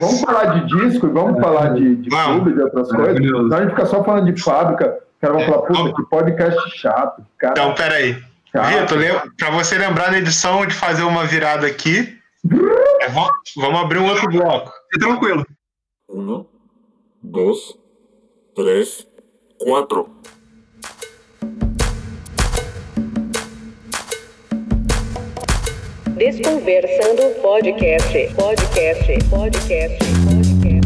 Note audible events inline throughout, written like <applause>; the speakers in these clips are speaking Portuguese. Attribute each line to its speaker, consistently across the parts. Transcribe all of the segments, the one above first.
Speaker 1: Vamos falar de disco e vamos falar de, de clube, de outras coisas. Então a gente fica só falando de fábrica. O cara vai falar, puta, que podcast chato. Cara.
Speaker 2: Então, peraí. Vitor, para você lembrar na edição de fazer uma virada aqui, é, vamos abrir um outro bloco.
Speaker 3: Fique tranquilo.
Speaker 4: Um, dois, três, quatro.
Speaker 5: Desconversando podcast, podcast, podcast, podcast.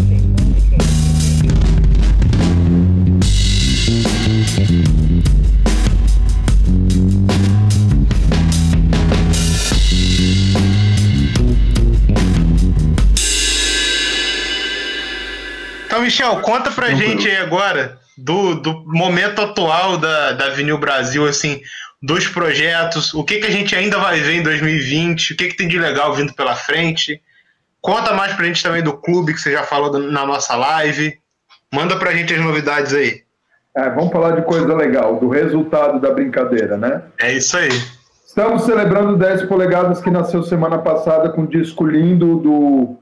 Speaker 2: Então, Michel, conta pra uhum. gente aí agora do, do momento atual da, da Vinil Brasil, assim, dos projetos, o que, que a gente ainda vai ver em 2020, o que, que tem de legal vindo pela frente. Conta mais pra gente também do clube que você já falou na nossa live. Manda pra gente as novidades aí.
Speaker 1: É, vamos falar de coisa legal, do resultado da brincadeira, né?
Speaker 2: É isso aí.
Speaker 1: Estamos celebrando 10 polegadas que nasceu semana passada com um disco lindo do,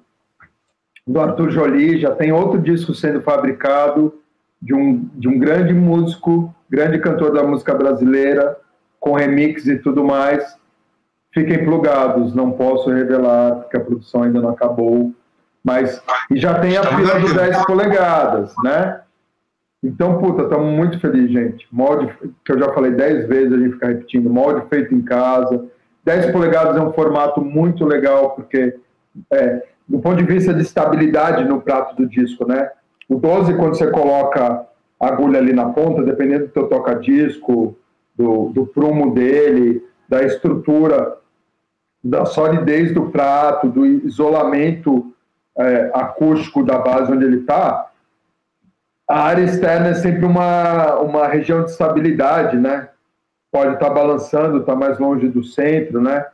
Speaker 1: do Arthur Jolie. Já tem outro disco sendo fabricado de um, de um grande músico, grande cantor da música brasileira, com remix e tudo mais. Fiquem plugados, não posso revelar, porque a produção ainda não acabou. Mas e já tem a fila do 10 polegadas, né? Então, puta, estamos muito felizes, gente. Molde, que eu já falei 10 vezes, a gente fica repetindo, molde feito em casa. 10 polegadas é um formato muito legal, porque é, do ponto de vista de estabilidade no prato do disco, né? O 12, quando você coloca a agulha ali na ponta, dependendo do teu toca-disco, do, do prumo dele, da estrutura, da solidez do prato, do isolamento é, acústico da base onde ele está, a área externa é sempre uma, uma região de estabilidade, né? Pode estar tá balançando, estar tá mais longe do centro, né?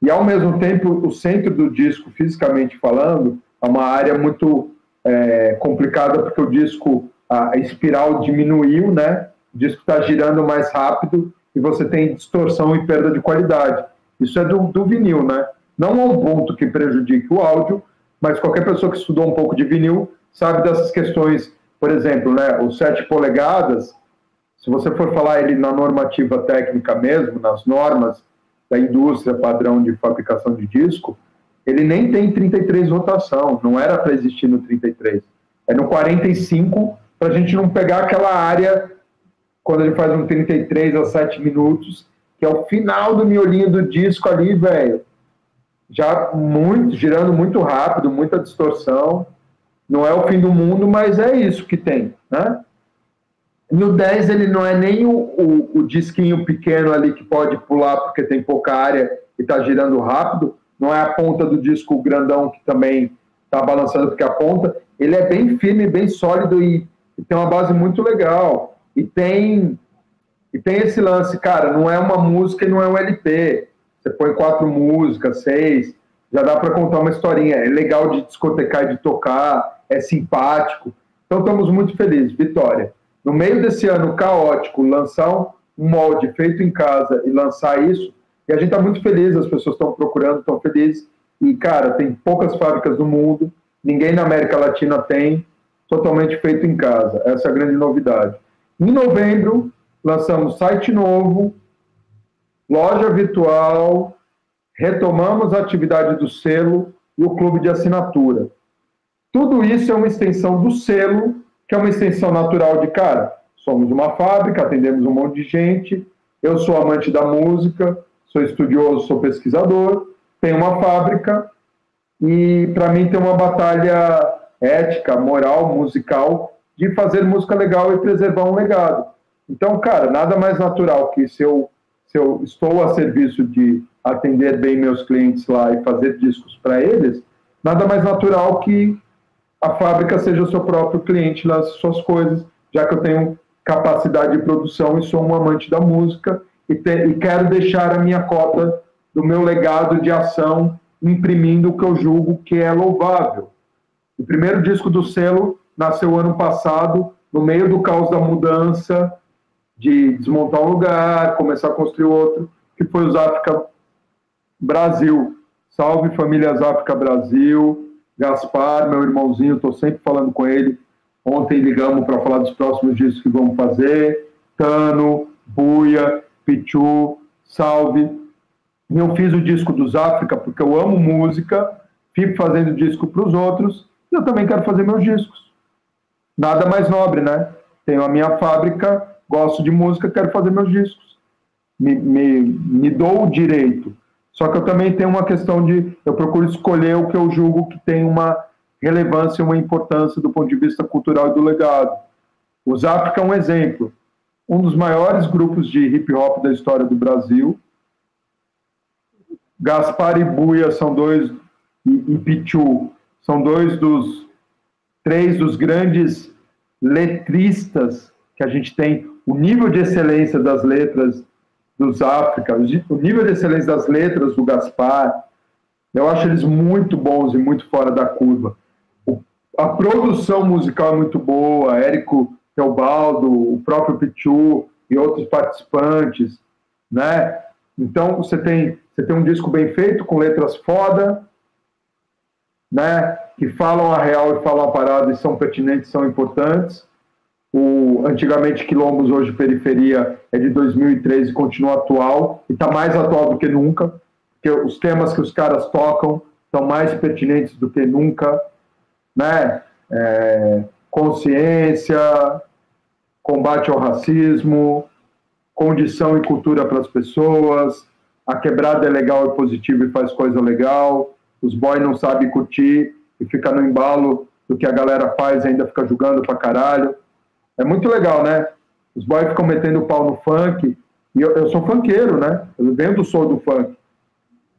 Speaker 1: E ao mesmo tempo, o centro do disco, fisicamente falando, é uma área muito é, complicada porque o disco, a espiral diminuiu, né? O disco está girando mais rápido e você tem distorção e perda de qualidade. Isso é do, do vinil, né? Não a um ponto que prejudique o áudio, mas qualquer pessoa que estudou um pouco de vinil sabe dessas questões. Por exemplo, né, o 7 polegadas, se você for falar ele na normativa técnica mesmo, nas normas da indústria padrão de fabricação de disco, ele nem tem 33 rotação, não era para existir no 33. É no 45 para a gente não pegar aquela área quando ele faz um 33 a 7 minutos, que é o final do miolinho do disco ali, velho. Já muito, girando muito rápido, muita distorção. Não é o fim do mundo, mas é isso que tem, né? No 10 ele não é nem o, o, o disquinho pequeno ali que pode pular porque tem pouca área e está girando rápido, não é a ponta do disco grandão que também está balançando porque a ponta, ele é bem firme, bem sólido e, e tem uma base muito legal. E tem, e tem esse lance, cara, não é uma música e não é um LP. Você põe quatro músicas, seis, já dá para contar uma historinha. É legal de discotecar e de tocar, é simpático. Então estamos muito felizes. Vitória. No meio desse ano caótico, lançar um molde feito em casa e lançar isso, e a gente está muito feliz, as pessoas estão procurando, estão felizes. E, cara, tem poucas fábricas no mundo, ninguém na América Latina tem, totalmente feito em casa. Essa é a grande novidade. Em novembro, lançamos site novo, loja virtual, retomamos a atividade do selo e o clube de assinatura. Tudo isso é uma extensão do selo, que é uma extensão natural de cara. Somos uma fábrica, atendemos um monte de gente. Eu sou amante da música, sou estudioso, sou pesquisador, tenho uma fábrica e para mim tem uma batalha ética, moral, musical de fazer música legal e preservar um legado. Então, cara, nada mais natural que se eu, se eu estou a serviço de atender bem meus clientes lá e fazer discos para eles, nada mais natural que a fábrica seja o seu próprio cliente, lance suas coisas, já que eu tenho capacidade de produção e sou um amante da música e, te, e quero deixar a minha cota do meu legado de ação imprimindo o que eu julgo que é louvável. O primeiro disco do selo nasceu ano passado, no meio do caos da mudança, de desmontar um lugar, começar a construir outro, que foi o África Brasil. Salve famílias África Brasil, Gaspar, meu irmãozinho, estou sempre falando com ele. Ontem ligamos para falar dos próximos discos que vamos fazer. Tano, Buia, Pichu, Salve. Eu fiz o disco dos África porque eu amo música, fico fazendo disco para os outros e eu também quero fazer meus discos. Nada mais nobre, né? Tenho a minha fábrica, gosto de música, quero fazer meus discos. Me, me, me dou o direito. Só que eu também tenho uma questão de. Eu procuro escolher o que eu julgo que tem uma relevância uma importância do ponto de vista cultural e do legado. Os África é um exemplo. Um dos maiores grupos de hip hop da história do Brasil. Gaspar e Buia são dois, e, e Pichu são dois dos três dos grandes letristas que a gente tem. O nível de excelência das letras dos África, o nível de excelência das letras do Gaspar, eu acho eles muito bons e muito fora da curva. a produção musical é muito boa, Érico Teobaldo, o próprio Pichu e outros participantes, né? Então você tem você tem um disco bem feito com letras foda, né? Que falam a real e falam a parada e são pertinentes, são importantes. O antigamente Quilombos, hoje Periferia, é de 2013 e continua atual, e está mais atual do que nunca, porque os temas que os caras tocam são mais pertinentes do que nunca, né? É, consciência, combate ao racismo, condição e cultura para as pessoas, a quebrada é legal e positiva e faz coisa legal, os boys não sabem curtir e fica no embalo do que a galera faz e ainda fica julgando pra caralho. É muito legal, né? Os boys ficam metendo o pau no funk. E eu, eu sou funkeiro, né? Eu venho do som do funk.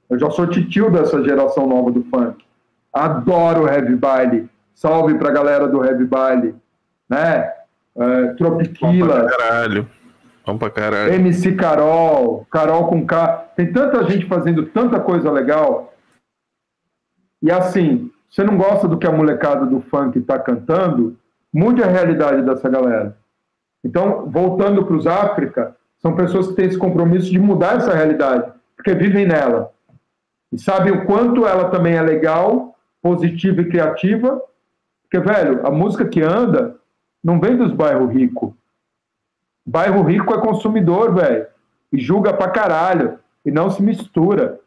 Speaker 1: Eu já sou titio dessa geração nova do funk. Adoro o heavy baile. Salve pra galera do heavy baile. Né? É, Tropiquila.
Speaker 3: Vamos pra caralho. Vamos pra caralho.
Speaker 1: MC Carol, Carol com K. Tem tanta gente fazendo tanta coisa legal. E assim, você não gosta do que a molecada do funk está cantando, mude a realidade dessa galera. Então, voltando para os África, são pessoas que têm esse compromisso de mudar essa realidade, porque vivem nela. E sabem o quanto ela também é legal, positiva e criativa. Porque, velho, a música que anda não vem dos bairros ricos. Bairro rico é consumidor, velho. E julga pra caralho. E não se mistura.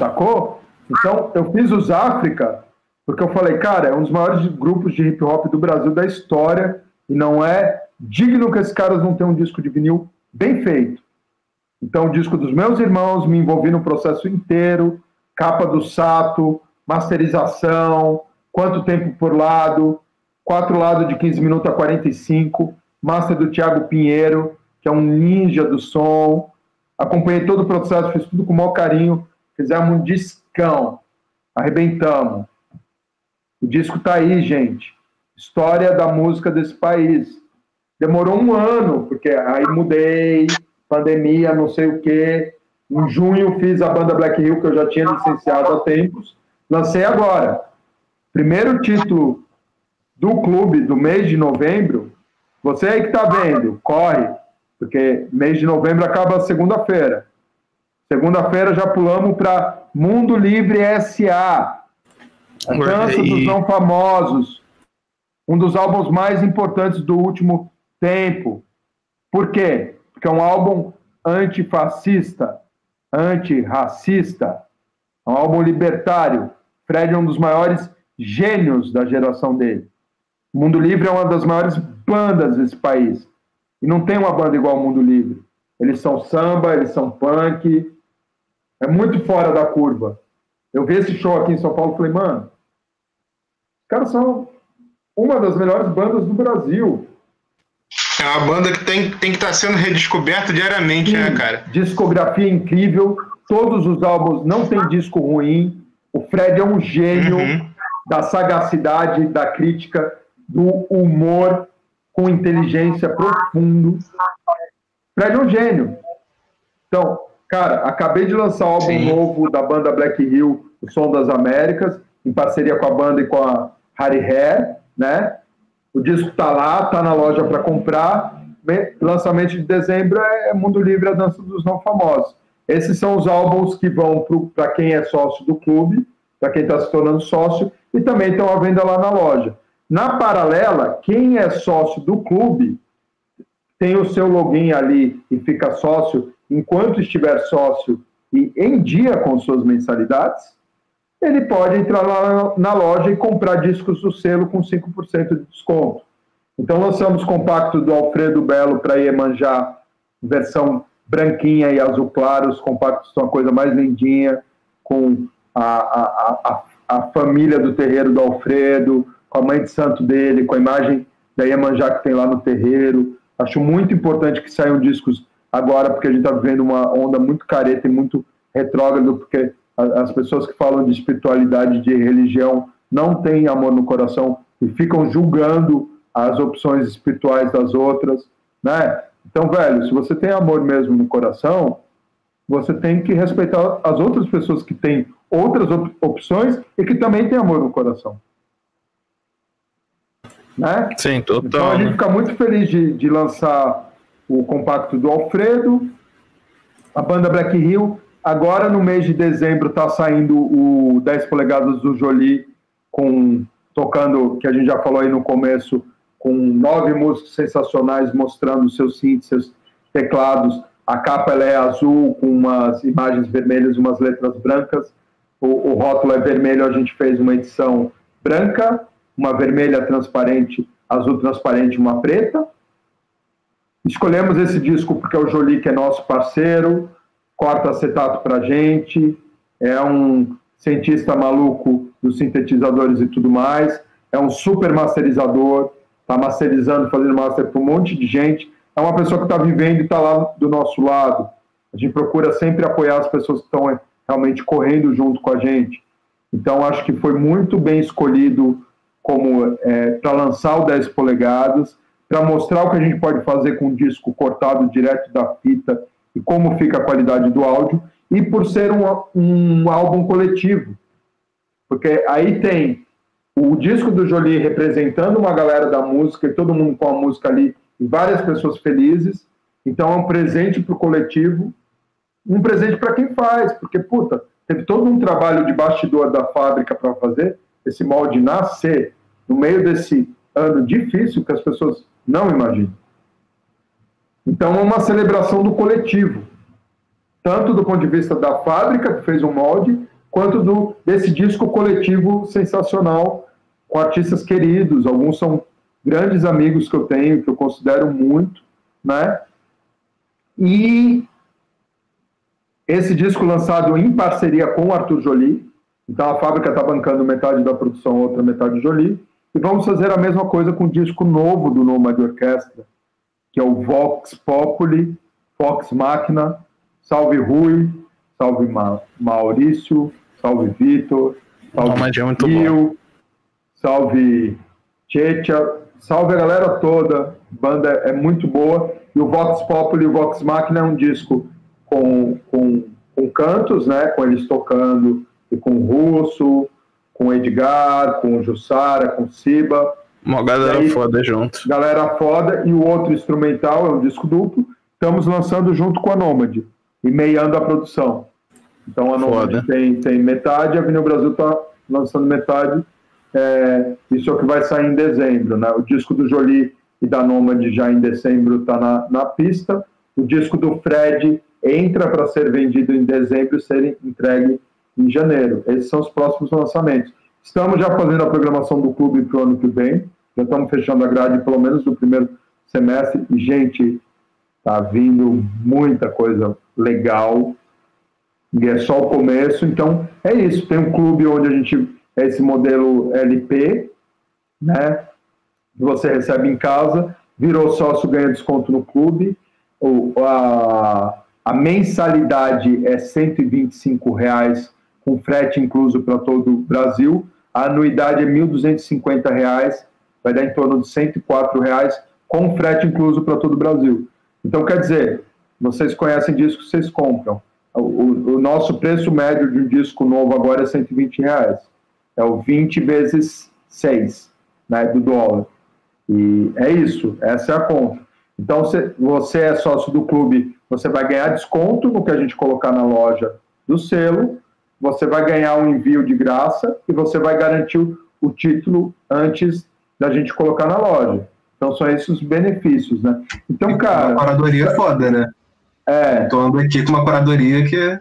Speaker 1: Sacou? Então, eu fiz os África porque eu falei, cara, é um dos maiores grupos de hip hop do Brasil da história e não é digno que esses caras não tenham um disco de vinil bem feito. Então, o disco dos meus irmãos, me envolvi no processo inteiro, capa do Sato, masterização, quanto tempo por lado, quatro lados de 15 minutos a 45, master do Thiago Pinheiro, que é um ninja do som. Acompanhei todo o processo, fiz tudo com o maior carinho, fizemos um discão, arrebentamos. O disco tá aí, gente. História da música desse país. Demorou um ano, porque aí mudei, pandemia, não sei o quê. Em junho fiz a banda Black Hill, que eu já tinha licenciado há tempos. Lancei agora. Primeiro título do clube do mês de novembro. Você aí que está vendo, corre, porque mês de novembro acaba segunda-feira. Segunda-feira já pulamos para Mundo Livre SA. A Dança dos Não Famosos, um dos álbuns mais importantes do último tempo. Por quê? Porque é um álbum antifascista, antirracista, é um álbum libertário. Fred é um dos maiores gênios da geração dele. O Mundo Livre é uma das maiores bandas desse país. E não tem uma banda igual ao Mundo Livre. Eles são samba, eles são punk. É muito fora da curva. Eu vi esse show aqui em São Paulo e falei, mano, os caras são uma das melhores bandas do Brasil.
Speaker 2: É uma banda que tem, tem que estar tá sendo redescoberta diariamente, né, Sim, né, cara?
Speaker 1: Discografia incrível, todos os álbuns não tem disco ruim. O Fred é um gênio uhum. da sagacidade, da crítica, do humor com inteligência profundo. Fred é um gênio. Então, Cara, acabei de lançar um álbum Sim. novo da banda Black Hill, O Som das Américas, em parceria com a banda e com a Harry Hair, né? O disco tá lá, tá na loja para comprar. Lançamento de dezembro é Mundo Livre, a dança dos não famosos. esses são os álbuns que vão para quem é sócio do clube, para quem está se tornando sócio, e também estão à venda lá na loja. Na paralela, quem é sócio do clube tem o seu login ali e fica sócio enquanto estiver sócio e em dia com suas mensalidades, ele pode entrar lá na loja e comprar discos do selo com 5% de desconto. Então lançamos compacto do Alfredo Belo para Iemanjá, versão branquinha e azul claro, os compactos são a coisa mais lindinha, com a, a, a, a família do terreiro do Alfredo, com a mãe de santo dele, com a imagem da Iemanjá que tem lá no terreiro. Acho muito importante que saiam discos agora, porque a gente está vivendo uma onda muito careta e muito retrógrado, porque as pessoas que falam de espiritualidade, de religião, não têm amor no coração e ficam julgando as opções espirituais das outras, né? Então, velho, se você tem amor mesmo no coração, você tem que respeitar as outras pessoas que têm outras op opções e que também têm amor no coração. Né?
Speaker 3: Sim, total.
Speaker 1: Então a gente
Speaker 3: né?
Speaker 1: fica muito feliz de, de lançar o compacto do Alfredo, a banda Black Hill. Agora, no mês de dezembro, está saindo o 10 polegadas do Jolie, com, tocando, que a gente já falou aí no começo, com nove músicos sensacionais mostrando seus synths, seus teclados. A capa ela é azul, com umas imagens vermelhas umas letras brancas. O, o rótulo é vermelho, a gente fez uma edição branca, uma vermelha transparente, azul transparente uma preta. Escolhemos esse disco porque é o Jolie, que é nosso parceiro, corta acetato para gente, é um cientista maluco dos sintetizadores e tudo mais, é um super masterizador, está masterizando, fazendo master para um monte de gente, é uma pessoa que está vivendo e está lá do nosso lado. A gente procura sempre apoiar as pessoas que estão realmente correndo junto com a gente. Então, acho que foi muito bem escolhido como é, para lançar o 10 polegadas, para mostrar o que a gente pode fazer com o disco cortado direto da fita e como fica a qualidade do áudio, e por ser um, um álbum coletivo. Porque aí tem o disco do Jolie representando uma galera da música e todo mundo com a música ali e várias pessoas felizes. Então é um presente para o coletivo, um presente para quem faz, porque puta, teve todo um trabalho de bastidor da fábrica para fazer esse molde nascer no meio desse ano difícil que as pessoas não imaginam. Então é uma celebração do coletivo, tanto do ponto de vista da fábrica que fez o molde, quanto do, desse disco coletivo sensacional com artistas queridos. Alguns são grandes amigos que eu tenho, que eu considero muito, né? E esse disco lançado em parceria com o Arthur Jolie, então a fábrica está bancando metade da produção, outra metade Jolie, e vamos fazer a mesma coisa com o disco novo do Nomad Orquestra, que é o Vox Populi, Fox Máquina, Salve Rui, Salve Ma Maurício, Salve Vitor, Salve
Speaker 3: é
Speaker 1: Gil, Salve Checha, salve a galera toda, banda é muito boa, e o Vox Populi e o Vox Máquina é um disco com, com, com cantos, né, com eles tocando, e com o Russo, com o Edgar, com o Jussara, com o Siba,
Speaker 3: Uma galera
Speaker 1: aí-
Speaker 3: foda junto.
Speaker 1: Galera Foda e o outro instrumental é um disco duplo. Estamos lançando junto com a Nômade e meiando a produção. Então a Nômade tem, tem metade, a Vinil Brasil está lançando metade. É, isso é o que vai sair em dezembro. Né? O disco do Jolie e da Nômade já em dezembro está na, na pista. O disco do Fred entra para ser vendido em dezembro e ser entregue em janeiro. Esses são os próximos lançamentos. Estamos já fazendo a programação do clube para o ano que vem. Já estamos fechando a grade, pelo menos do primeiro semestre. E, gente, tá vindo muita coisa legal. E é só o começo. Então, é isso. Tem um clube onde a gente é esse modelo LP, né? Você recebe em casa, virou sócio, ganha desconto no clube. O, a, a mensalidade é 125 reais com frete incluso para todo o Brasil. A anuidade é 1.250 reais, vai dar em torno de 104 reais com frete incluso para todo o Brasil. Então, quer dizer, vocês conhecem discos, vocês compram. O, o- o nosso preço médio de um disco novo agora é 120 reais. É o 20 vezes 6 né, do dólar. E é isso, essa é a conta. Então, se você é sócio do clube você vai ganhar desconto no que a gente colocar na loja do selo, você vai ganhar um envio de graça e você vai garantir o, título antes da gente colocar na loja. Então são esses os benefícios, né? Então, cara.
Speaker 6: Uma paradoria foda, né?
Speaker 1: É.
Speaker 6: Tô andando aqui com uma paradoria que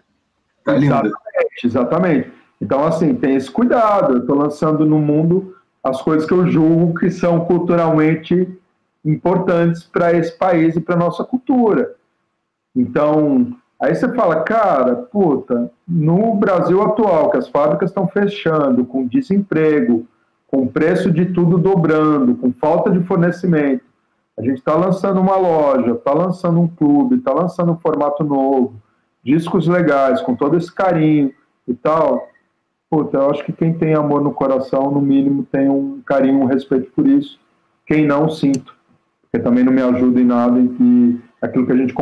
Speaker 6: tá linda.
Speaker 1: Exatamente, exatamente. Então, assim, tem esse cuidado. Eu estou lançando no mundo as coisas que eu julgo que são culturalmente importantes para esse país e para nossa cultura. Então, aí você fala, cara, puta, no Brasil atual, que as fábricas estão fechando, com desemprego, com preço de tudo dobrando, com falta de fornecimento, a gente está lançando uma loja, está lançando um clube, está lançando um formato novo, discos legais, com todo esse carinho e tal. Puta, eu acho que quem tem amor no coração, no mínimo, tem um carinho, um respeito por isso. Quem não, sinto. Porque também não me ajuda em nada e que aquilo que a gente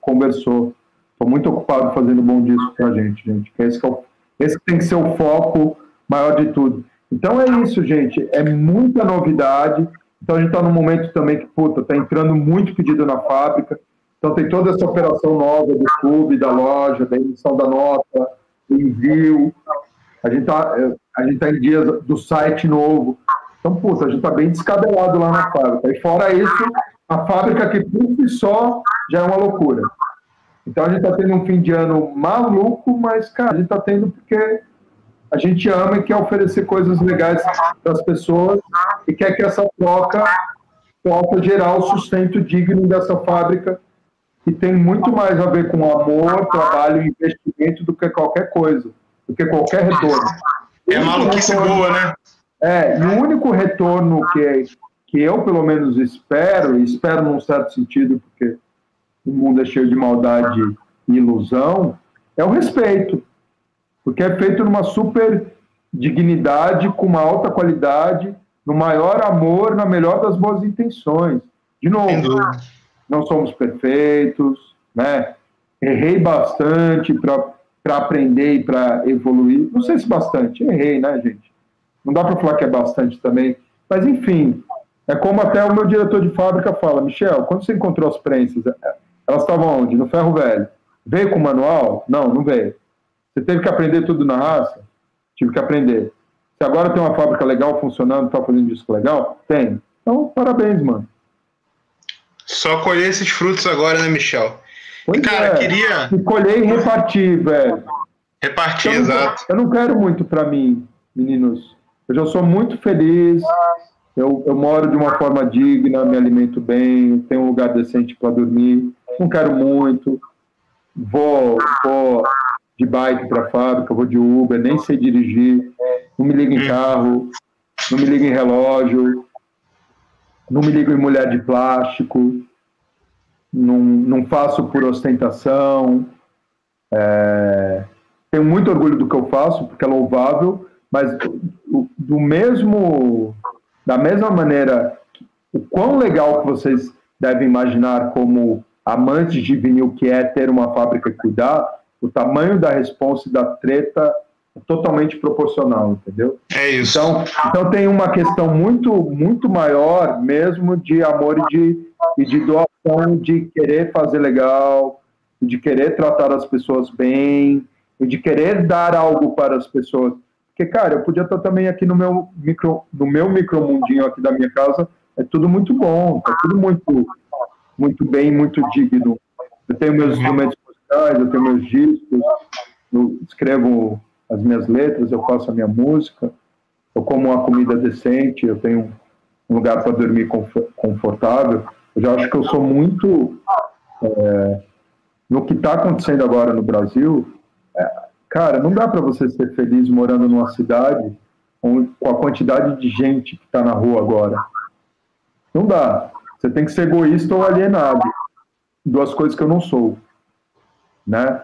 Speaker 1: conversou. Estou muito ocupado fazendo bom disco para a gente, gente. Esse, é o, esse tem que ser o foco maior de tudo. Então é isso, gente. É muita novidade. Então a gente está num momento também que, puta, está entrando muito pedido na fábrica. Então tem toda essa operação nova do clube, da loja, da emissão da nota, do envio. A gente está tá em dias do site novo. Então, puta, a gente está bem descabelado lá na fábrica. E fora isso, a fábrica que por si só já é uma loucura. Então a gente está tendo um fim de ano maluco, mas, cara, a gente está tendo porque a gente ama e quer oferecer coisas legais para as pessoas e quer que essa troca possa gerar o sustento digno dessa fábrica que tem muito mais a ver com amor, trabalho e investimento do que qualquer coisa, do que qualquer retorno.
Speaker 2: É maluquice retorno, boa, né?
Speaker 1: É, e o único retorno que, que eu, pelo menos, espero, e espero num certo sentido, porque o mundo é cheio de maldade e ilusão, é o respeito porque é feito numa super dignidade, com uma alta qualidade, no maior amor, na melhor das boas intenções. De novo, não somos perfeitos, né? Errei bastante para aprender e para evoluir. Não sei se bastante, errei, né, gente? Não dá para falar que é bastante também. Mas, enfim, é como até o meu diretor de fábrica fala: Michel, quando você encontrou as prensas, elas estavam onde? No ferro velho. Veio com o manual? Não, não veio. Você teve que aprender tudo na raça? Tive que aprender. Se agora tem uma fábrica legal funcionando, tá fazendo disco legal? Tem. Então, parabéns, mano.
Speaker 2: Só colher esses frutos agora, né, Michel?
Speaker 1: Pois Cara, é. queria. E colher e repartir, velho.
Speaker 2: Repartir, eu exato.
Speaker 1: Eu não quero muito para mim, meninos. Eu já sou muito feliz. Eu, eu moro de uma forma digna, me alimento bem, tenho um lugar decente para dormir. Não quero muito. Vou, vou de bike para a fábrica, vou de Uber, nem sei dirigir, não me ligo em carro, não me ligo em relógio, não me ligo em mulher de plástico, não, não faço por ostentação. É, tenho muito orgulho do que eu faço, porque é louvável, mas do, do mesmo, da mesma maneira, o quão legal que vocês devem imaginar como amantes de vinil que é ter uma fábrica e cuidar, o tamanho da resposta e da treta é totalmente proporcional, entendeu?
Speaker 2: É isso.
Speaker 1: Então, então tem uma questão muito, muito maior mesmo de amor e de, e de doação, de querer fazer legal, de querer tratar as pessoas bem, de querer dar algo para as pessoas. Porque, cara, eu podia estar também aqui no meu micro, no meu micromundinho aqui da minha casa, é tudo muito bom, é tudo muito, muito bem, muito digno. Eu tenho meus instrumentos musicais, eu tenho meus discos, eu escrevo as minhas letras, eu faço a minha música, eu como uma comida decente, eu tenho um lugar para dormir confortável. Eu já acho que eu sou muito. É, no que está acontecendo agora no Brasil, é, cara, não dá para você ser feliz morando numa cidade com, a quantidade de gente que está na rua agora. Não dá. Você tem que ser egoísta ou alienado. Duas coisas que eu não sou né?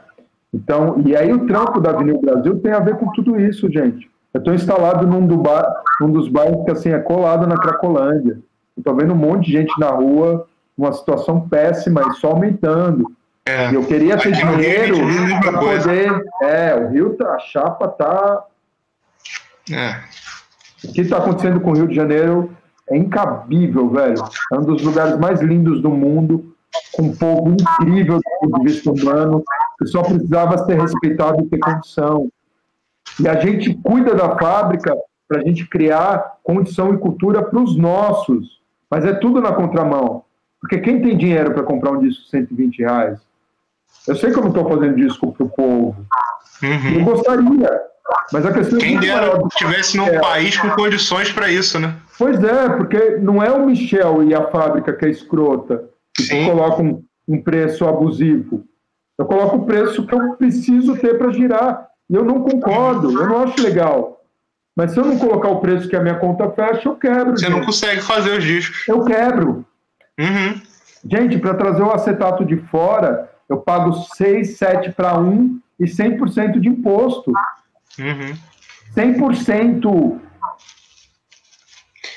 Speaker 1: Então, e aí o trampo da Avenida Brasil tem a ver com tudo isso, gente. Eu estou instalado num, do bar, num dos bairros que assim é colado na Cracolândia. Estou vendo um monte de gente na rua, uma situação péssima e só aumentando. É. Eu queria ter dinheiro para poder. É, o Rio, tá, a chapa tá. É. O que está acontecendo com o Rio de Janeiro é incabível, velho. É um dos lugares mais lindos do mundo com um povo incrível do ponto de vista humano, que só precisava ser respeitado e ter condição. E a gente cuida da fábrica para a gente criar condição e cultura para os nossos, mas é tudo na contramão. Porque quem tem dinheiro para comprar um disco de 120 reais? Eu sei que eu não estou fazendo disco para o povo.
Speaker 2: Uhum.
Speaker 1: Eu gostaria. Mas a questão é
Speaker 2: Quem
Speaker 1: muito
Speaker 2: dera
Speaker 1: maior
Speaker 2: que tivesse num
Speaker 1: É.
Speaker 2: país com condições para isso, né?
Speaker 1: Pois é, porque não é o Michel e a fábrica que é escrota, que
Speaker 2: Sim.
Speaker 1: colocam um preço abusivo. Eu coloco o preço que eu preciso ter para girar. E eu não concordo, eu não acho legal. Mas se eu não colocar o preço que a minha conta fecha, eu quebro.
Speaker 2: Você não
Speaker 1: gente.
Speaker 2: consegue fazer os discos.
Speaker 1: Eu quebro.
Speaker 2: Uhum.
Speaker 1: Gente, para trazer o acetato de fora, eu pago 6, 7 para 1 e 100% de imposto.
Speaker 2: Uhum.
Speaker 1: 100%.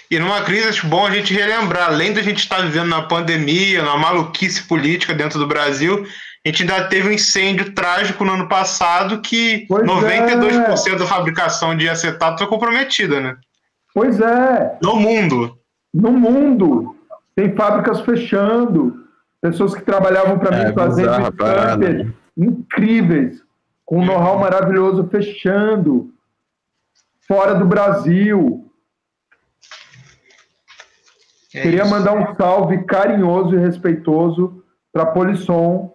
Speaker 2: E numa crise, acho bom a gente relembrar, além da gente estar vivendo na pandemia, na maluquice política dentro do Brasil, a gente ainda teve um incêndio trágico no ano passado que
Speaker 1: Pois
Speaker 2: 92% da fabricação de acetato foi comprometida, né?
Speaker 1: Pois é.
Speaker 2: No mundo.
Speaker 1: no mundo. Tem fábricas fechando, pessoas que trabalhavam para
Speaker 3: É,
Speaker 1: mim fazendo
Speaker 3: parada.
Speaker 1: stamper incríveis, com um know-how maravilhoso fechando, fora do Brasil.
Speaker 2: É
Speaker 1: Queria
Speaker 2: isso.
Speaker 1: mandar um salve carinhoso e respeitoso para Polisson,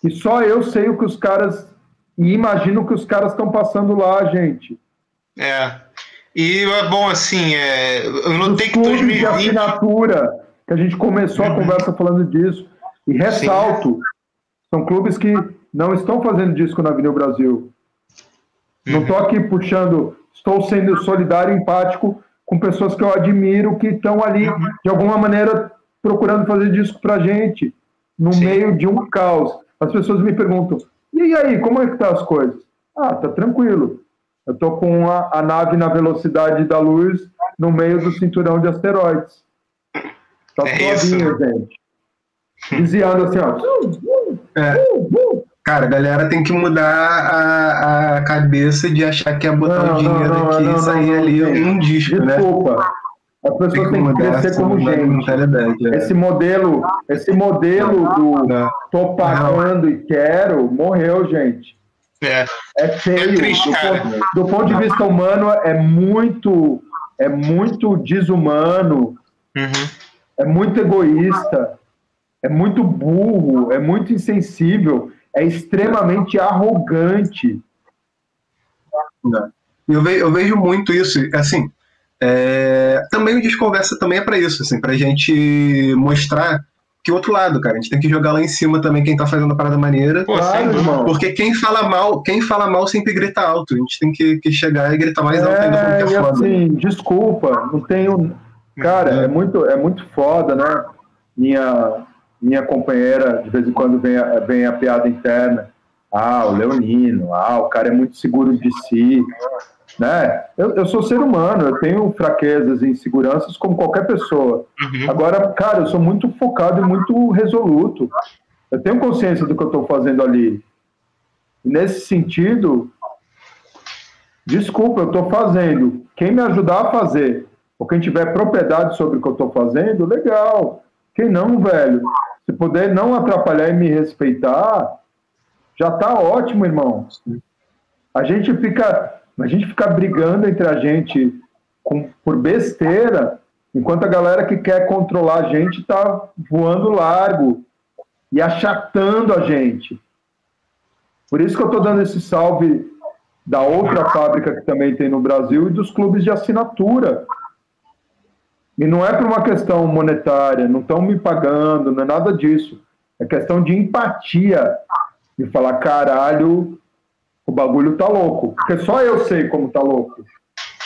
Speaker 1: que só eu sei o que os caras e imagino o que os caras estão passando lá, gente.
Speaker 2: É. E é bom, assim, é, eu notei que
Speaker 1: clubes de
Speaker 2: 2020.
Speaker 1: assinatura, que a gente começou a
Speaker 2: Uhum.
Speaker 1: conversa falando disso. E ressalto, são clubes que não estão fazendo disco na Avenida Brasil. Não
Speaker 2: Uhum.
Speaker 1: estou aqui puxando, estou sendo solidário e empático com pessoas que eu admiro, que estão ali,
Speaker 2: Uhum.
Speaker 1: de alguma maneira, procurando fazer disco pra gente, no
Speaker 2: Sim.
Speaker 1: meio de um caos. As pessoas me perguntam, e aí, como é que tá as coisas? Ah, tá tranquilo. Eu tô com a, a nave na velocidade da luz no meio do cinturão de asteroides. Tá
Speaker 2: É isso,
Speaker 1: suavinho, gente. <laughs> Desviando assim, ó.
Speaker 6: É. Cara, a galera tem que mudar a, a cabeça de achar que é botar
Speaker 1: Não,
Speaker 6: o dinheiro
Speaker 1: não, não,
Speaker 6: aqui e sair ali um disco, né?
Speaker 1: Desculpa. A pessoa tem que crescer
Speaker 6: essa
Speaker 1: como gente.
Speaker 6: é.
Speaker 1: Esse modelo, esse modelo do
Speaker 6: Não.
Speaker 1: tô pagando e quero, morreu, gente.
Speaker 2: É.
Speaker 1: É feio.
Speaker 2: É triste,
Speaker 1: do, ponto, do ponto de vista humano, é muito, é muito desumano,
Speaker 2: Uhum.
Speaker 1: É muito egoísta, é muito burro, é muito insensível, é extremamente arrogante.
Speaker 6: Não. Eu, ve- eu vejo muito isso, assim, é, também o Desconversa também é para isso, assim, pra gente mostrar que o outro lado, cara, a gente tem que jogar lá em cima também quem tá fazendo a parada maneira,
Speaker 2: Pô,
Speaker 1: Claro, irmão.
Speaker 6: porque quem fala mal, quem fala mal sempre grita alto, a gente tem que, que chegar e gritar mais alto ainda como
Speaker 1: É,
Speaker 6: que
Speaker 1: e
Speaker 6: é foda.
Speaker 1: assim, desculpa, não tenho. Cara, é muito, é muito foda, né? Minha, minha companheira, de vez em quando, vem a, vem a piada interna. Ah, o Leonino, ah, o cara é muito seguro de si. Né? Eu, eu sou ser humano, eu tenho fraquezas e inseguranças como qualquer pessoa.
Speaker 2: Uhum.
Speaker 1: Agora, cara, eu sou muito focado e muito resoluto. Eu tenho consciência do que eu estou fazendo ali. E nesse sentido, desculpa, eu estou fazendo. Quem me ajudar a fazer, ou quem tiver propriedade sobre o que eu estou fazendo, legal. Quem não, velho, se puder não atrapalhar e me respeitar, já tá ótimo, irmão. A gente fica, a gente fica brigando entre a gente com- por besteira, enquanto a galera que quer controlar a gente tá voando largo e achatando a gente. Por isso que eu tô dando esse salve da outra fábrica que também tem no Brasil e dos clubes de assinatura. E não é por uma questão monetária, não estão me pagando, não é nada disso. É questão de empatia. De falar, caralho, o bagulho tá louco. Porque só eu sei como tá louco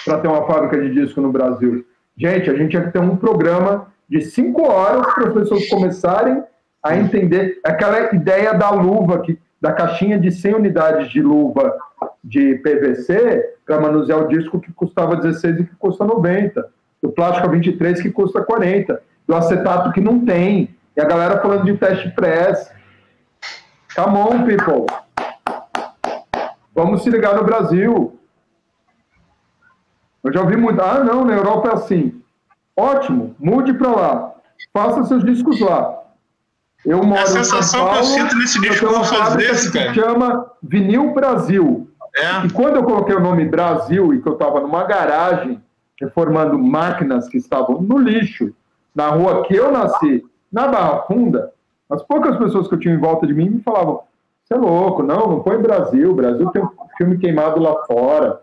Speaker 1: para ter uma fábrica de disco no Brasil. Gente, a gente tinha que ter um programa de cinco horas para as pessoas começarem a entender aquela ideia da luva, que, da caixinha de 100 unidades de luva de PVC para manusear o disco que custava 16 e que custa 90. Do plástico 23 que custa 40. Do acetato que não tem. E a galera falando de teste press. Come on, people. Vamos se ligar no Brasil. Eu já ouvi muito. Ah, não, na Europa é assim. Ótimo, mude para lá. Faça seus discos lá. Eu moro
Speaker 2: É a
Speaker 1: em São
Speaker 2: sensação que eu
Speaker 1: Paulo,
Speaker 2: sinto nesse disco que eu vou
Speaker 1: uma
Speaker 2: fazer
Speaker 1: que
Speaker 2: cara.
Speaker 1: se chama Vinil Brasil.
Speaker 2: É.
Speaker 1: E quando eu coloquei o nome Brasil e que eu estava numa garagem reformando máquinas que estavam no lixo, na rua que eu nasci, na Barra Funda, as poucas pessoas que eu tinha em volta de mim me falavam: você é louco, não, não põe Brasil. Brasil tem um filme queimado lá fora.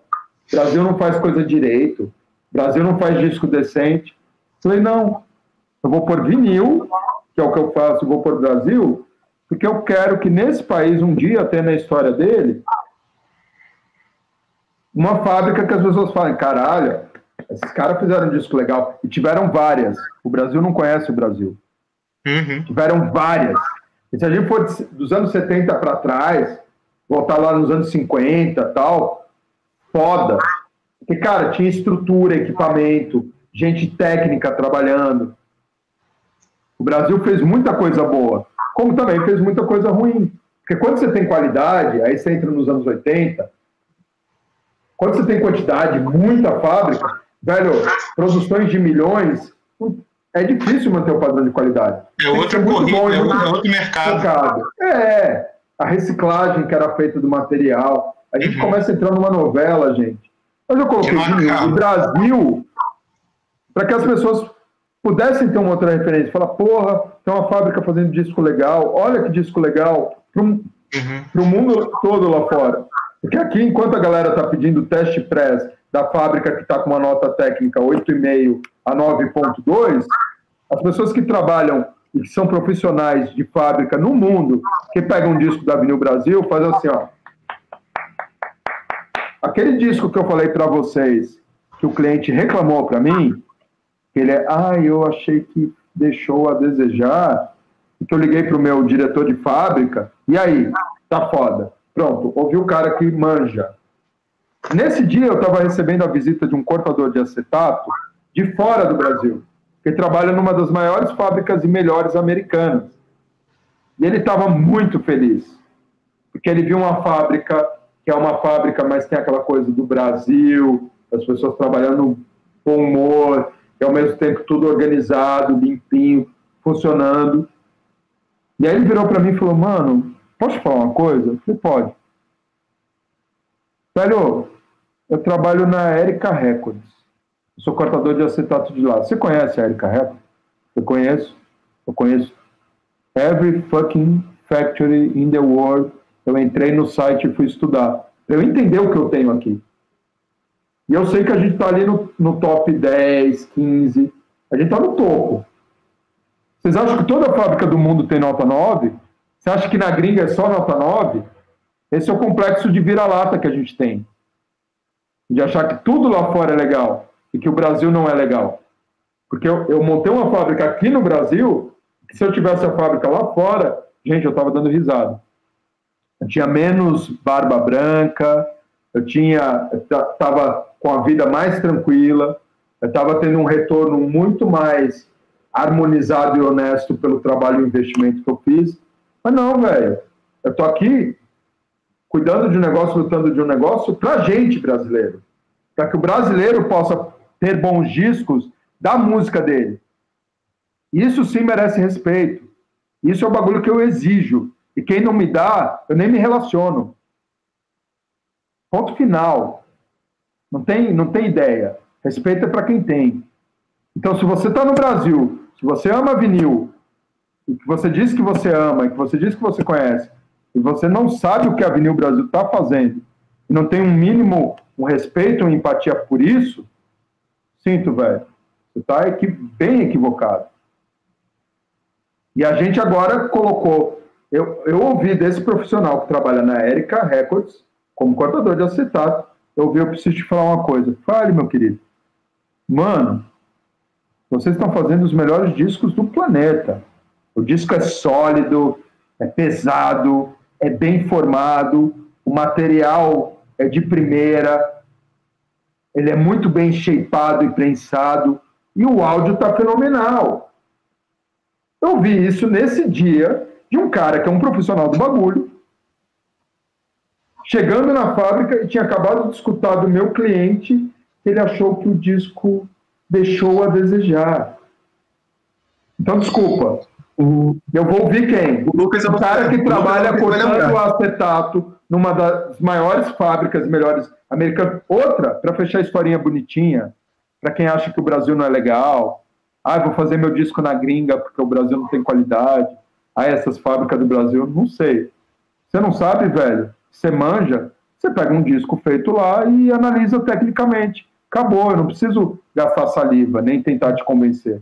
Speaker 1: Brasil não faz coisa direito. Brasil não faz disco decente. Falei: não, eu vou pôr vinil, que é o que eu faço, vou pôr Brasil, porque eu quero que nesse país, um dia, até na história dele, uma fábrica que as pessoas falem, caralho, esses caras fizeram um disco legal. E tiveram várias. O Brasil não conhece o Brasil.
Speaker 2: Uhum.
Speaker 1: Tiveram várias. E se a gente for dos anos 70 para trás, voltar lá nos anos 50 tal, foda. Porque, cara, tinha estrutura, equipamento, gente técnica trabalhando. O Brasil fez muita coisa boa, como também fez muita coisa ruim. Porque quando você tem qualidade, aí você entra nos anos 80, quando você tem quantidade, muita fábrica, velho, produções de milhões, é difícil manter o padrão de qualidade.
Speaker 2: É
Speaker 1: muito
Speaker 2: corrida,
Speaker 1: bom
Speaker 2: é outro, é outro mercado.
Speaker 1: focado. É, a reciclagem que era feita do material. A gente
Speaker 2: Uhum.
Speaker 1: começa a entrar numa novela, gente. Mas eu coloquei do Brasil para que as pessoas pudessem ter uma outra referência. Falar, porra, tem uma fábrica fazendo disco legal, olha que disco legal, para
Speaker 2: Uhum.
Speaker 1: o mundo todo lá fora. Porque aqui, enquanto a galera está pedindo teste press da fábrica que está com uma nota técnica 8,5 a 9,2, as pessoas que trabalham e que são profissionais de fábrica no mundo, que pegam um disco da Vinil Brasil, fazem assim, ó. Aquele disco que eu falei para vocês, que o cliente reclamou para mim, ele é, ah, eu achei que deixou a desejar, que eu liguei para o meu diretor de fábrica, e aí, tá foda. Pronto, ouvi o cara que manja. Nesse dia eu estava recebendo a visita de um cortador de acetato de fora do Brasil, que trabalha numa das maiores fábricas e melhores americanas. E ele estava muito feliz, porque ele viu uma fábrica que é uma fábrica, mas tem aquela coisa do Brasil, as pessoas trabalhando com humor, e ao mesmo tempo tudo organizado, limpinho, funcionando. E aí ele virou para mim e falou: Mano, posso te falar uma coisa? Falei: Pode. Velho, eu trabalho na Erika Records. Sou cortador de acetato de lá. Você conhece a Erika Records? Eu conheço. Eu conheço. Every fucking factory in the world. Eu entrei no site e fui estudar. Eu entender o que eu tenho aqui. E eu sei que a gente está ali no, no top 10, 15. A gente está no topo. Vocês acham que toda fábrica do mundo tem nota 9? Você acha que na gringa é só nota 9? Esse é o complexo de vira-lata que a gente tem. De achar que tudo lá fora é legal e que o Brasil não é legal. Porque eu, eu montei uma fábrica aqui no Brasil, que se eu tivesse a fábrica lá fora, gente, eu estava dando risada. Eu tinha menos barba branca, eu tinha, estava com a vida mais tranquila, eu estava tendo um retorno muito mais harmonizado e honesto pelo trabalho e investimento que eu fiz. Mas não, velho, eu tô aqui cuidando de um negócio, lutando de um negócio para gente brasileiro, para que o brasileiro possa ter bons discos da música dele. Isso sim merece respeito. Isso é o bagulho que eu exijo. E quem não me dá, eu nem me relaciono. Ponto final. Não tem, não tem ideia. Respeito é para quem tem. Então, se você está no Brasil, se você ama vinil, e que você diz que você ama, e que você diz que você conhece, e você não sabe o que a Vinil Brasil está fazendo, e não tem um mínimo, um respeito, uma empatia por isso, sinto, velho. Você está equi bem equivocado. E a gente agora colocou. Eu, eu ouvi desse profissional que trabalha na Erika Records, como cortador de acetato, eu ouvi, eu preciso te falar uma coisa. Fale, meu querido. Mano, vocês estão fazendo os melhores discos do planeta. O disco é sólido, é pesado, é bem formado, o material é de primeira, ele é muito bem shapeado e prensado, e o áudio está fenomenal. Eu vi isso nesse dia de um cara que é um profissional do bagulho, chegando na fábrica e tinha acabado de escutar do meu cliente ele achou que o disco deixou a desejar. Então, desculpa,
Speaker 6: O,
Speaker 1: Eu vou ouvir quem?
Speaker 6: o Lucas eu
Speaker 1: O cara que
Speaker 6: o Lucas
Speaker 1: trabalha cortando
Speaker 6: lembrar.
Speaker 1: acetato numa das maiores fábricas, melhores americanas. Outra, para fechar a historinha bonitinha, para quem acha que o Brasil não é legal. Ah, vou fazer meu disco na gringa porque o Brasil não tem qualidade. Ah, essas fábricas do Brasil, não sei. Você não sabe, velho? Você manja, você pega um disco feito lá e analisa tecnicamente. Acabou, eu não preciso gastar saliva, nem tentar te convencer.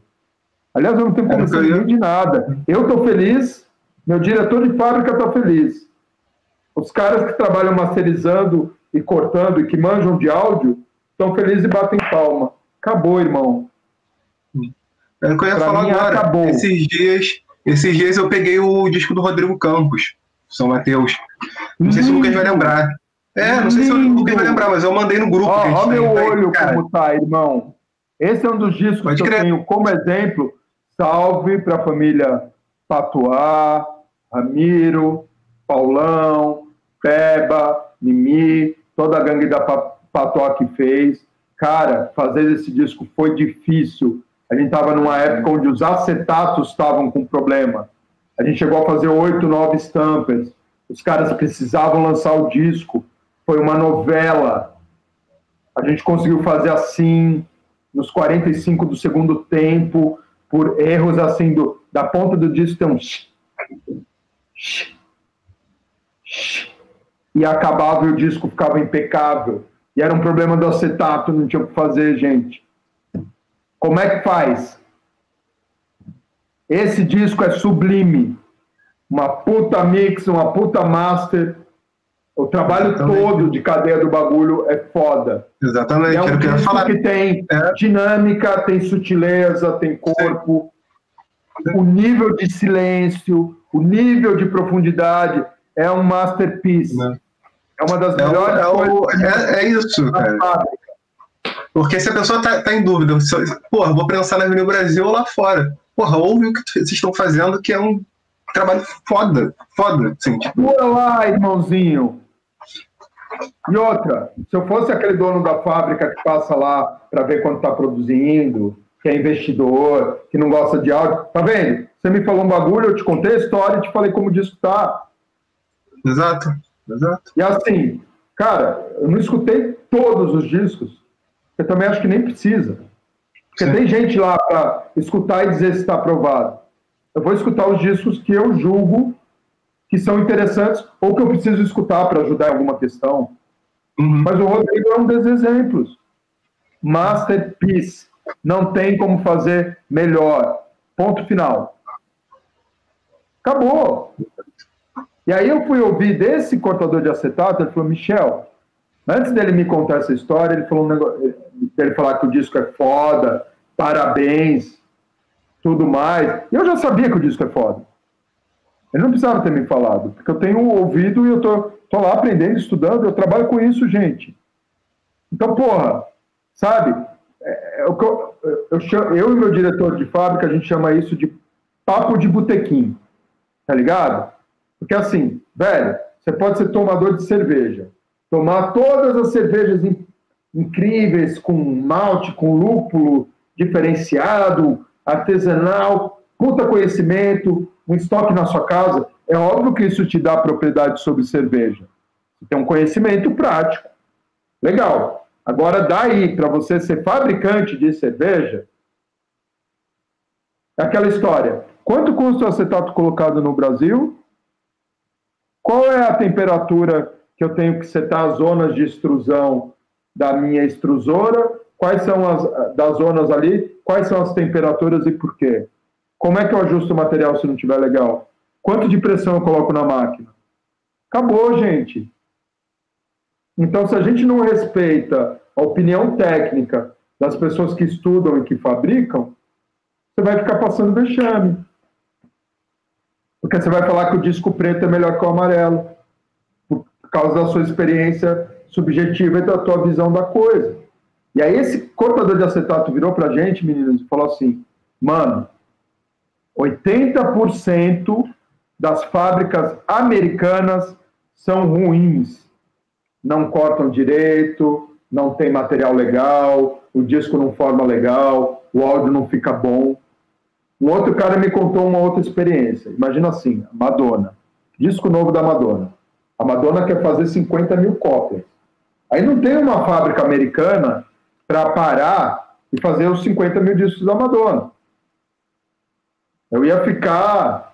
Speaker 1: Aliás, eu não tenho
Speaker 6: eu ia-
Speaker 1: ninguém de nada. Eu estou feliz, meu diretor de fábrica está feliz. Os caras que trabalham masterizando e cortando e que manjam de áudio estão felizes e batem palma. Acabou, irmão.
Speaker 6: É o que eu ia
Speaker 1: Pra
Speaker 6: falar agora.
Speaker 1: acabou.
Speaker 6: Esses dias, esses dias eu peguei o disco do Rodrigo Campos, São Mateus. Não sei se o Lucas vai lembrar. É, não sei se o
Speaker 1: Lindo.
Speaker 6: Lucas vai lembrar, mas eu mandei no grupo. que a
Speaker 1: Ó,
Speaker 6: gente
Speaker 1: ó
Speaker 6: tem,
Speaker 1: meu
Speaker 6: vai,
Speaker 1: olho
Speaker 6: cara.
Speaker 1: como tá, irmão. Esse é um dos discos
Speaker 6: Pode
Speaker 1: que eu
Speaker 6: crer.
Speaker 1: tenho como exemplo. Salve para a família Patuá, Ramiro, Paulão, Peba, Mimi, toda a gangue da Pa- Patuá que fez. Cara, fazer esse disco foi difícil. A gente estava numa época onde os acetatos estavam com problema. A gente chegou a fazer oito, nove stampers. Os caras precisavam lançar o disco. Foi uma novela. A gente conseguiu fazer assim, nos 45 do segundo tempo, por erros assim, do, da ponta do disco tem um. E acabava e o disco ficava impecável. E era um problema do acetato, não tinha o que fazer, gente. Como é que faz? Esse disco é sublime. Uma puta mix, uma puta master. O trabalho
Speaker 6: Exatamente.
Speaker 1: todo de cadeia do bagulho é foda.
Speaker 6: Exatamente,
Speaker 1: É um disco
Speaker 6: falar.
Speaker 1: que tem
Speaker 6: É.
Speaker 1: dinâmica, tem sutileza, tem corpo. O nível de silêncio, o nível de profundidade é um masterpiece.
Speaker 6: Né.
Speaker 1: É uma das
Speaker 6: É,
Speaker 1: melhores
Speaker 6: é, o-
Speaker 1: coisas
Speaker 6: é- é isso, cara.
Speaker 1: fábrica.
Speaker 6: Porque se a pessoa tá, tá em dúvida, se, porra, vou pensar na Avenida Brasil ou lá fora. Porra, ouve o que vocês estão fazendo, que é um trabalho foda, foda, assim, tipo,
Speaker 1: Pula lá, irmãozinho. E outra, se eu fosse aquele dono da fábrica que passa lá para ver quanto está produzindo, que é investidor, que não gosta de áudio, tá vendo? Você me falou um bagulho, eu te contei a história e te falei como disso tá.
Speaker 6: exato, exato.
Speaker 1: E assim, cara, eu não escutei todos os discos, eu também acho que nem precisa. Porque
Speaker 6: Sim.
Speaker 1: tem gente lá para escutar e dizer se está aprovado. Eu vou escutar os discos que eu julgo que são interessantes ou que eu preciso escutar para ajudar em alguma questão.
Speaker 6: Uhum.
Speaker 1: Mas o Rodrigo é um desses exemplos. Masterpiece. Não tem como fazer melhor. Ponto final. Acabou. E aí eu fui ouvir desse cortador de acetato, ele falou, Michel, antes dele me contar essa história, ele falou um negócio, dele falar que o disco é foda, parabéns, tudo mais. Eu já sabia que o disco é foda. Ele não precisava ter me falado, porque eu tenho ouvido e eu tô, tô lá aprendendo, estudando, eu trabalho com isso, gente. Então, porra, sabe? É, é eu, eu, eu e meu diretor de fábrica, a gente chama isso de papo de botequim, tá ligado? Porque assim, velho, você pode ser tomador de cerveja, tomar todas as cervejas in- incríveis, com malte, com lúpulo diferenciado, artesanal, puta conhecimento, um estoque na sua casa. É óbvio que isso te dá propriedade sobre cerveja. Você tem um conhecimento prático. Legal. Agora, daí para você ser fabricante de cerveja, é aquela história. Quanto custa o acetato colocado no Brasil? Qual é a temperatura que eu tenho que setar as zonas de extrusão da minha extrusora? Quais são as das zonas ali? Quais são as temperaturas e por quê? Como é que eu ajusto o material se não estiver legal? Quanto de pressão eu coloco na máquina? Acabou, gente. Então, se a gente não respeita a opinião técnica das pessoas que estudam e que fabricam, você vai ficar passando vexame. Porque você vai falar que o disco preto é melhor que o amarelo, por causa da sua experiência subjetiva e da tua visão da coisa. E aí esse cortador de acetato virou pra gente, meninos, e falou assim, mano, 80% das fábricas americanas são ruins. Não cortam direito, não tem material legal, o disco não forma legal, o áudio não fica bom. Um outro cara me contou uma outra experiência. Imagina assim, Madonna. Disco novo da Madonna. A Madonna quer fazer 50 mil cópias. Aí não tem uma fábrica americana para parar e fazer os 50 mil discos da Madonna. Eu ia ficar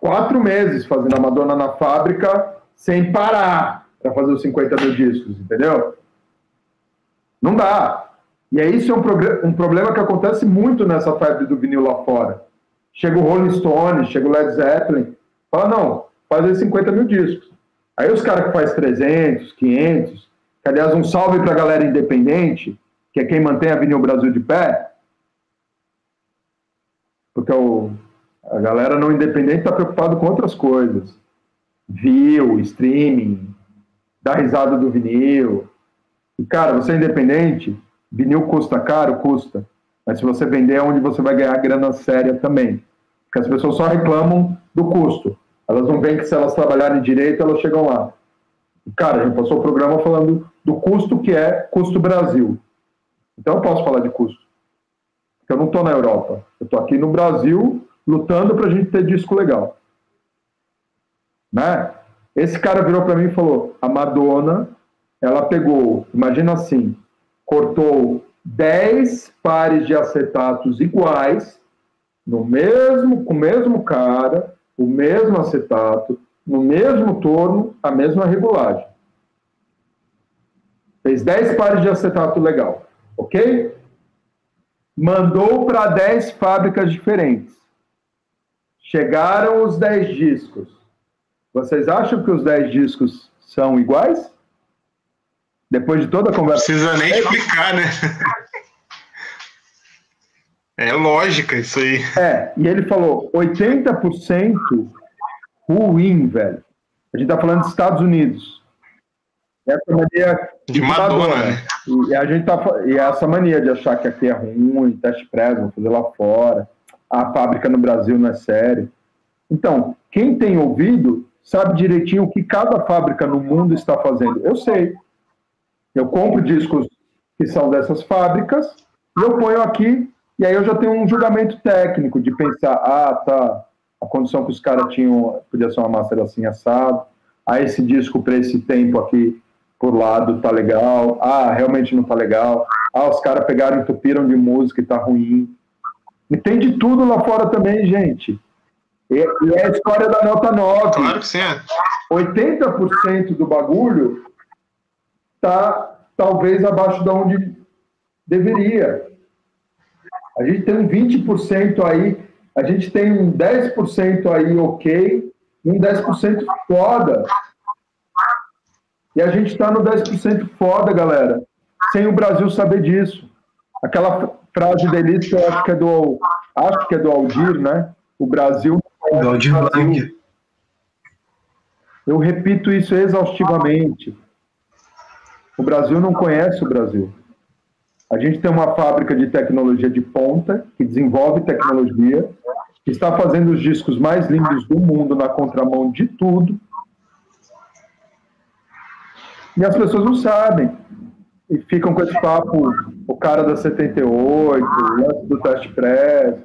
Speaker 1: quatro meses fazendo a Madonna na fábrica sem parar para fazer os 50 mil discos, entendeu? Não dá. E aí isso é um, um, problema que acontece muito nessa febre do vinil lá fora. Chega o Rolling Stone, chega o Led Zeppelin, fala, não, fazer 50 mil discos. Aí os caras que faz 300, 500, que aliás um salve para a galera independente, que é quem mantém a Vinil Brasil de pé, porque o, a galera não independente está preocupado com outras coisas. View, streaming, dar risada do vinil. E, cara, você é independente, vinil custa caro? Custa. Mas se você vender, é onde você vai ganhar grana séria também. Porque as pessoas só reclamam do custo. Elas não veem que se elas trabalharem direito, elas chegam lá. Cara, a gente passou o programa falando do custo que é custo Brasil. Então eu posso falar de custo. Porque eu não estou na Europa. Eu estou aqui no Brasil lutando para a gente ter disco legal. Né? Esse cara virou para mim e falou: a Madonna, ela pegou, imagina assim, cortou 10 pares de acetatos iguais, no mesmo, com o mesmo cara, o mesmo acetato, no mesmo torno, a mesma regulagem. Fez 10 pares de acetato legal, ok? Mandou para 10 fábricas diferentes. Chegaram os 10 discos. Vocês acham que os 10 discos são iguais? Depois de toda a conversa.
Speaker 2: Precisa nem explicar, né? <laughs> É lógica isso aí.
Speaker 1: É, e ele falou 80% ruim, velho. A gente tá falando dos Estados Unidos. Essa mania
Speaker 2: de Madonna, né?
Speaker 1: E a gente tá e essa mania de achar que aqui é ruim, teste preso, vou fazer lá fora. A fábrica no Brasil não é sério. Então, quem tem ouvido sabe direitinho o que cada fábrica no mundo está fazendo. Eu sei. Eu compro discos que são dessas fábricas e eu ponho aqui e aí eu já tenho um julgamento técnico de pensar, ah, tá, a condição que os caras tinham podia ser uma master assim assado. Ah, esse disco para esse tempo aqui por lado tá legal. Ah, realmente não tá legal. Ah, os caras pegaram e entupiram de música e tá ruim. E tem de tudo lá fora também, gente. E, e é a história da nota 9.
Speaker 2: Claro que sim.
Speaker 1: 80% do bagulho tá talvez abaixo de onde deveria. A gente tem um 20% aí, a gente tem um 10% aí ok, um 10% foda. E a gente está no 10% foda, galera, sem o Brasil saber disso. Aquela frase dele que eu acho que é do, acho que é do Aldir, né? O Brasil.
Speaker 6: Do Aldir Blanc.
Speaker 1: Eu repito isso exaustivamente. O Brasil não conhece o Brasil. A gente tem uma fábrica de tecnologia de ponta, que desenvolve tecnologia, que está fazendo os discos mais lindos do mundo na contramão de tudo. E as pessoas não sabem. E ficam com esse papo, o cara da 78, o lance do teste press.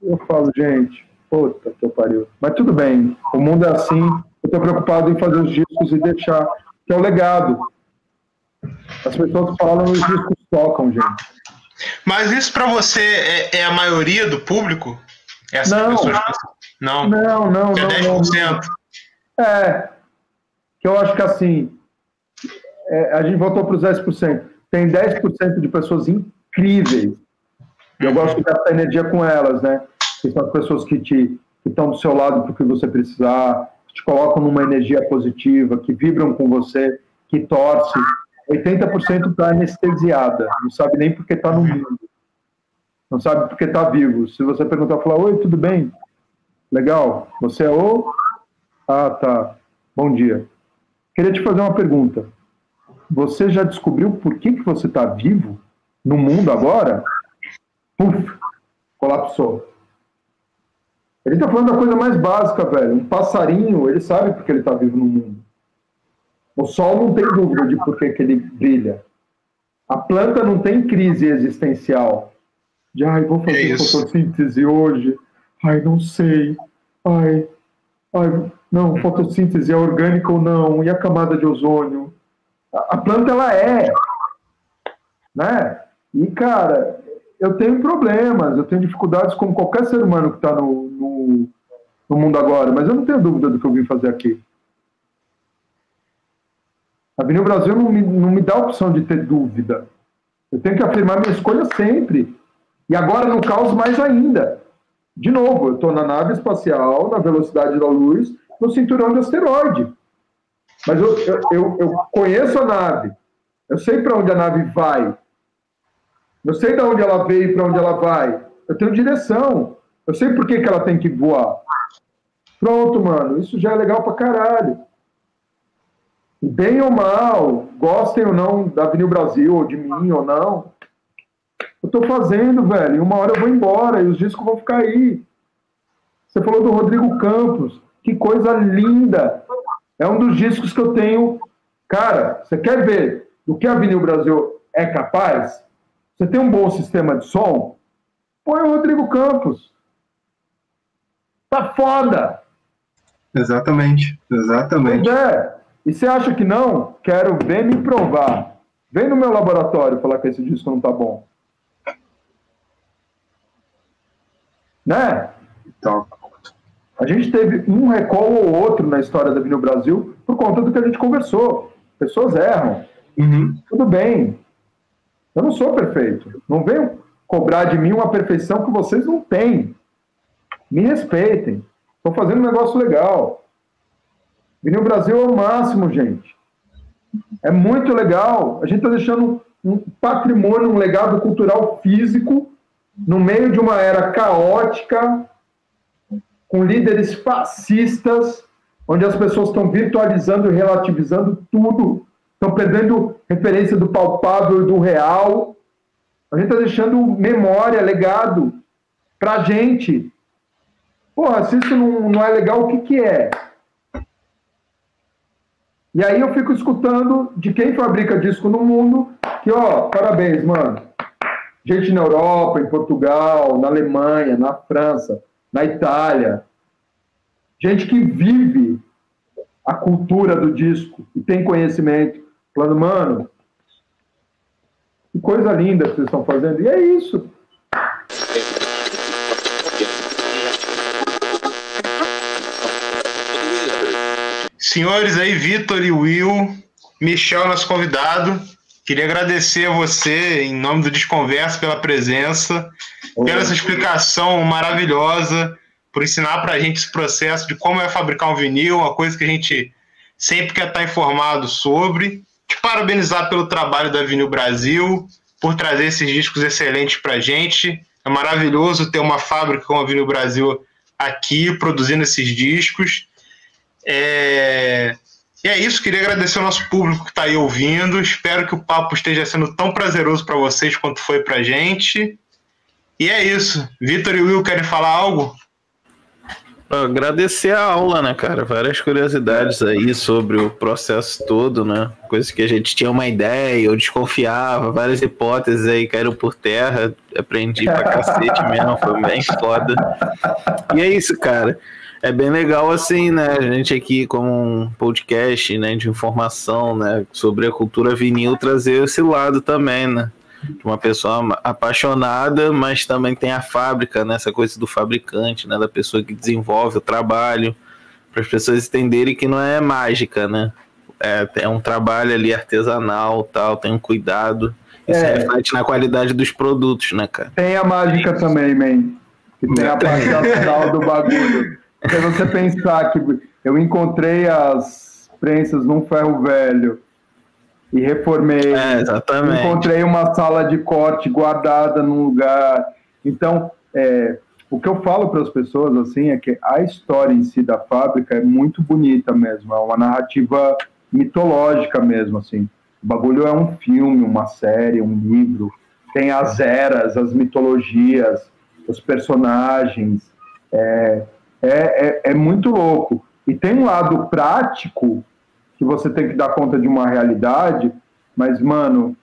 Speaker 1: Eu falo, gente, puta que pariu. Mas tudo bem, o mundo é assim. Eu estou preocupado em fazer os discos e deixar, que é o legado. As pessoas falam e os discos tocam, gente.
Speaker 2: Mas isso para você é, é, a maioria do público?
Speaker 1: Essas não. pessoas não. Não, não,
Speaker 2: é 10%.
Speaker 1: Não, É. Que eu acho que assim. É, a gente voltou para os 10%. Tem 10% de pessoas incríveis. Eu gosto de gastar energia com elas, né? Que são as pessoas que te estão do seu lado para o que você precisar, que te colocam numa energia positiva, que vibram com você, que torce, 80% está anestesiada, não sabe nem porque está no mundo, não sabe porque está vivo. Se você perguntar, falar, oi, tudo bem? Legal, você é o... Ah, tá, bom dia. Queria te fazer uma pergunta. Você já descobriu por que, que você está vivo no mundo agora? Puf, colapsou. Ele está falando da coisa mais básica, velho. Um passarinho, ele sabe porque ele está vivo no mundo. O Sol não tem dúvida de por que, que ele brilha. A planta não tem crise existencial. De, ai, vou
Speaker 2: É
Speaker 1: fazer
Speaker 2: isso.
Speaker 1: fotossíntese hoje. Ai, não sei. Ai, ai, não, fotossíntese é orgânica ou não? E a camada de ozônio? A, planta, ela é. Né? E, cara, eu tenho problemas, eu tenho dificuldades como qualquer ser humano que está no, no, no mundo agora, mas eu não tenho dúvida do que eu vim fazer aqui. A Avenida Brasil não me, não me dá a opção de ter dúvida. Eu tenho que afirmar minha escolha sempre. E agora, no caos, mais ainda. De novo, eu estou na nave espacial, na velocidade da luz, no cinturão de asteroide. Mas eu, eu, eu, conheço a nave. Eu sei para onde a nave vai. Eu sei de onde ela veio e para onde ela vai. Eu tenho direção. Eu sei por que, que ela tem que voar. Pronto, mano. Isso já é legal pra caralho. Bem ou mal, gostem ou não da Avenida Brasil, ou de mim ou não, eu tô fazendo, velho. Uma hora eu vou embora e os discos vão ficar aí. Você falou do Rodrigo Campos. Que coisa linda. É um dos discos que eu tenho. Cara, você quer ver do que a Avenida Brasil é capaz? Você tem um bom sistema de som? Põe o Rodrigo Campos. Tá foda.
Speaker 6: Exatamente, exatamente.
Speaker 1: Pois é. E você acha que não? Quero ver me provar. Vem no meu laboratório falar que esse disco não tá bom. Né?
Speaker 6: Então,
Speaker 1: A gente teve um recall ou outro na história da Avenida Brasil por conta do que a gente conversou. Pessoas erram.
Speaker 6: uhum,
Speaker 1: Tudo bem. Eu não sou perfeito. Não venham cobrar de mim uma perfeição que vocês não têm. Me respeitem. Estou fazendo um negócio legal. Vinil Brasil é o máximo, gente. É muito legal. A gente está deixando um patrimônio, um legado cultural físico no meio de uma era caótica, com líderes fascistas, onde as pessoas estão virtualizando e relativizando tudo, estão perdendo referência do palpável e do real. A gente está deixando memória, legado para a gente. Porra, se isso não, não é legal, o que, que é? E aí eu fico escutando de quem fabrica disco no mundo, que, ó, parabéns, mano. Gente na Europa, em Portugal, na Alemanha, na França, na Itália. Gente que vive a cultura do disco e tem conhecimento. Falando, mano, que coisa linda que vocês estão fazendo. E é isso.
Speaker 2: Senhores aí, Vitor e Will, Michel, nosso convidado. Queria agradecer a você, em nome do Desconversa, pela presença, pela explicação maravilhosa, por ensinar pra gente esse processo de como é fabricar um vinil, uma coisa que a gente sempre quer estar informado sobre. Te parabenizar pelo trabalho da Vinil Brasil, por trazer esses discos excelentes pra gente. É maravilhoso ter uma fábrica como a Vinil Brasil aqui, produzindo esses discos. É... E é isso, queria agradecer ao nosso público que está aí ouvindo. Espero que o papo esteja sendo tão prazeroso para vocês quanto foi para gente. E é isso. Vitor e Will querem falar algo?
Speaker 3: Agradecer a aula, né, cara? Várias curiosidades aí sobre o processo todo, né? Coisas que a gente tinha uma ideia ou desconfiava, várias hipóteses aí caíram por terra. Aprendi pra cacete mesmo, foi bem foda. E é isso, cara. É bem legal assim, né? A gente aqui como um podcast, né, de informação, né, sobre a cultura vinil trazer esse lado também, né? De uma pessoa apaixonada, mas também tem a fábrica, né, essa coisa do fabricante, né, da pessoa que desenvolve o trabalho, para as pessoas entenderem que não é mágica, né? É, é um trabalho ali artesanal, tal, tem um cuidado. Isso
Speaker 1: É.
Speaker 3: reflete na qualidade dos produtos, né, cara?
Speaker 1: Tem a mágica também, man. Que tem a parte <laughs> final do bagulho. Se você pensar que eu encontrei as prensas num ferro velho e reformei.
Speaker 3: É, exatamente.
Speaker 1: Encontrei uma sala de corte guardada num lugar. Então, é, o que eu falo para as pessoas assim é que a história em si da fábrica é muito bonita mesmo. É uma narrativa mitológica mesmo, assim. O bagulho é um filme, uma série, um livro. Tem as eras, as mitologias, os personagens. É, é, é, é muito louco. E tem um lado prático que você tem que dar conta de uma realidade, mas, mano,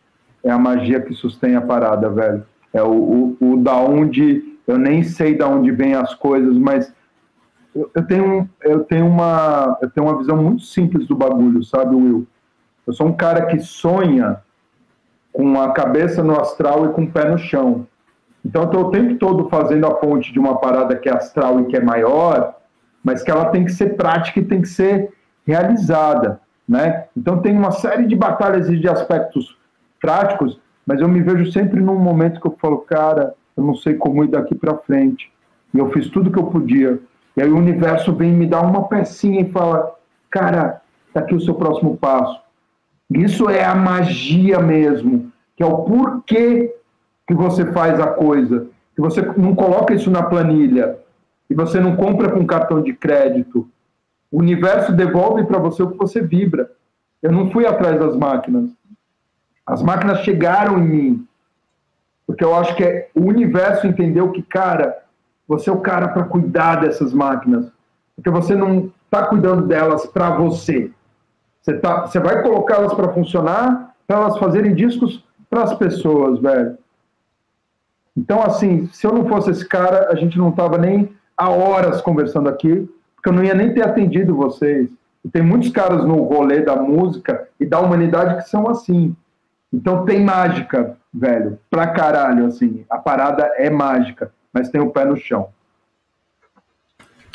Speaker 1: é a magia que sustém a parada, velho. é o, o, o da onde eu nem sei da onde vem as coisas, mas eu, eu tenho eu tenho uma eu tenho uma visão muito simples do bagulho, sabe, Will? Eu sou um cara que sonha com a cabeça no astral e com o pé no chão. Então estou o tempo todo fazendo a ponte de uma parada que é astral e que é maior, mas que ela tem que ser prática e tem que ser realizada, né? Então tem uma série de batalhas e de aspectos práticos, mas eu me vejo sempre num momento que eu falo, cara, eu não sei como ir daqui para frente. E eu fiz tudo que eu podia. E aí o universo vem me dar uma pecinha e fala, cara, tá aqui o seu próximo passo. Isso é a magia mesmo, que é o porquê que você faz a coisa. Que você não coloca isso na planilha, e você não compra com cartão de crédito. O universo devolve para você o que você vibra. Eu não fui atrás das máquinas. As máquinas chegaram em mim. Porque eu acho que é, o universo entendeu que, cara, você é o cara para cuidar dessas máquinas. Porque você não está cuidando delas para você. Você, tá, você vai colocá-las para funcionar, para elas fazerem discos para as pessoas, velho. Então, assim, se eu não fosse esse cara, a gente não tava nem há horas conversando aqui, porque eu não ia nem ter atendido vocês. E tem muitos caras no rolê da música e da humanidade que são assim. Então tem mágica, velho, pra caralho, assim. A parada é mágica, mas tem o pé no chão.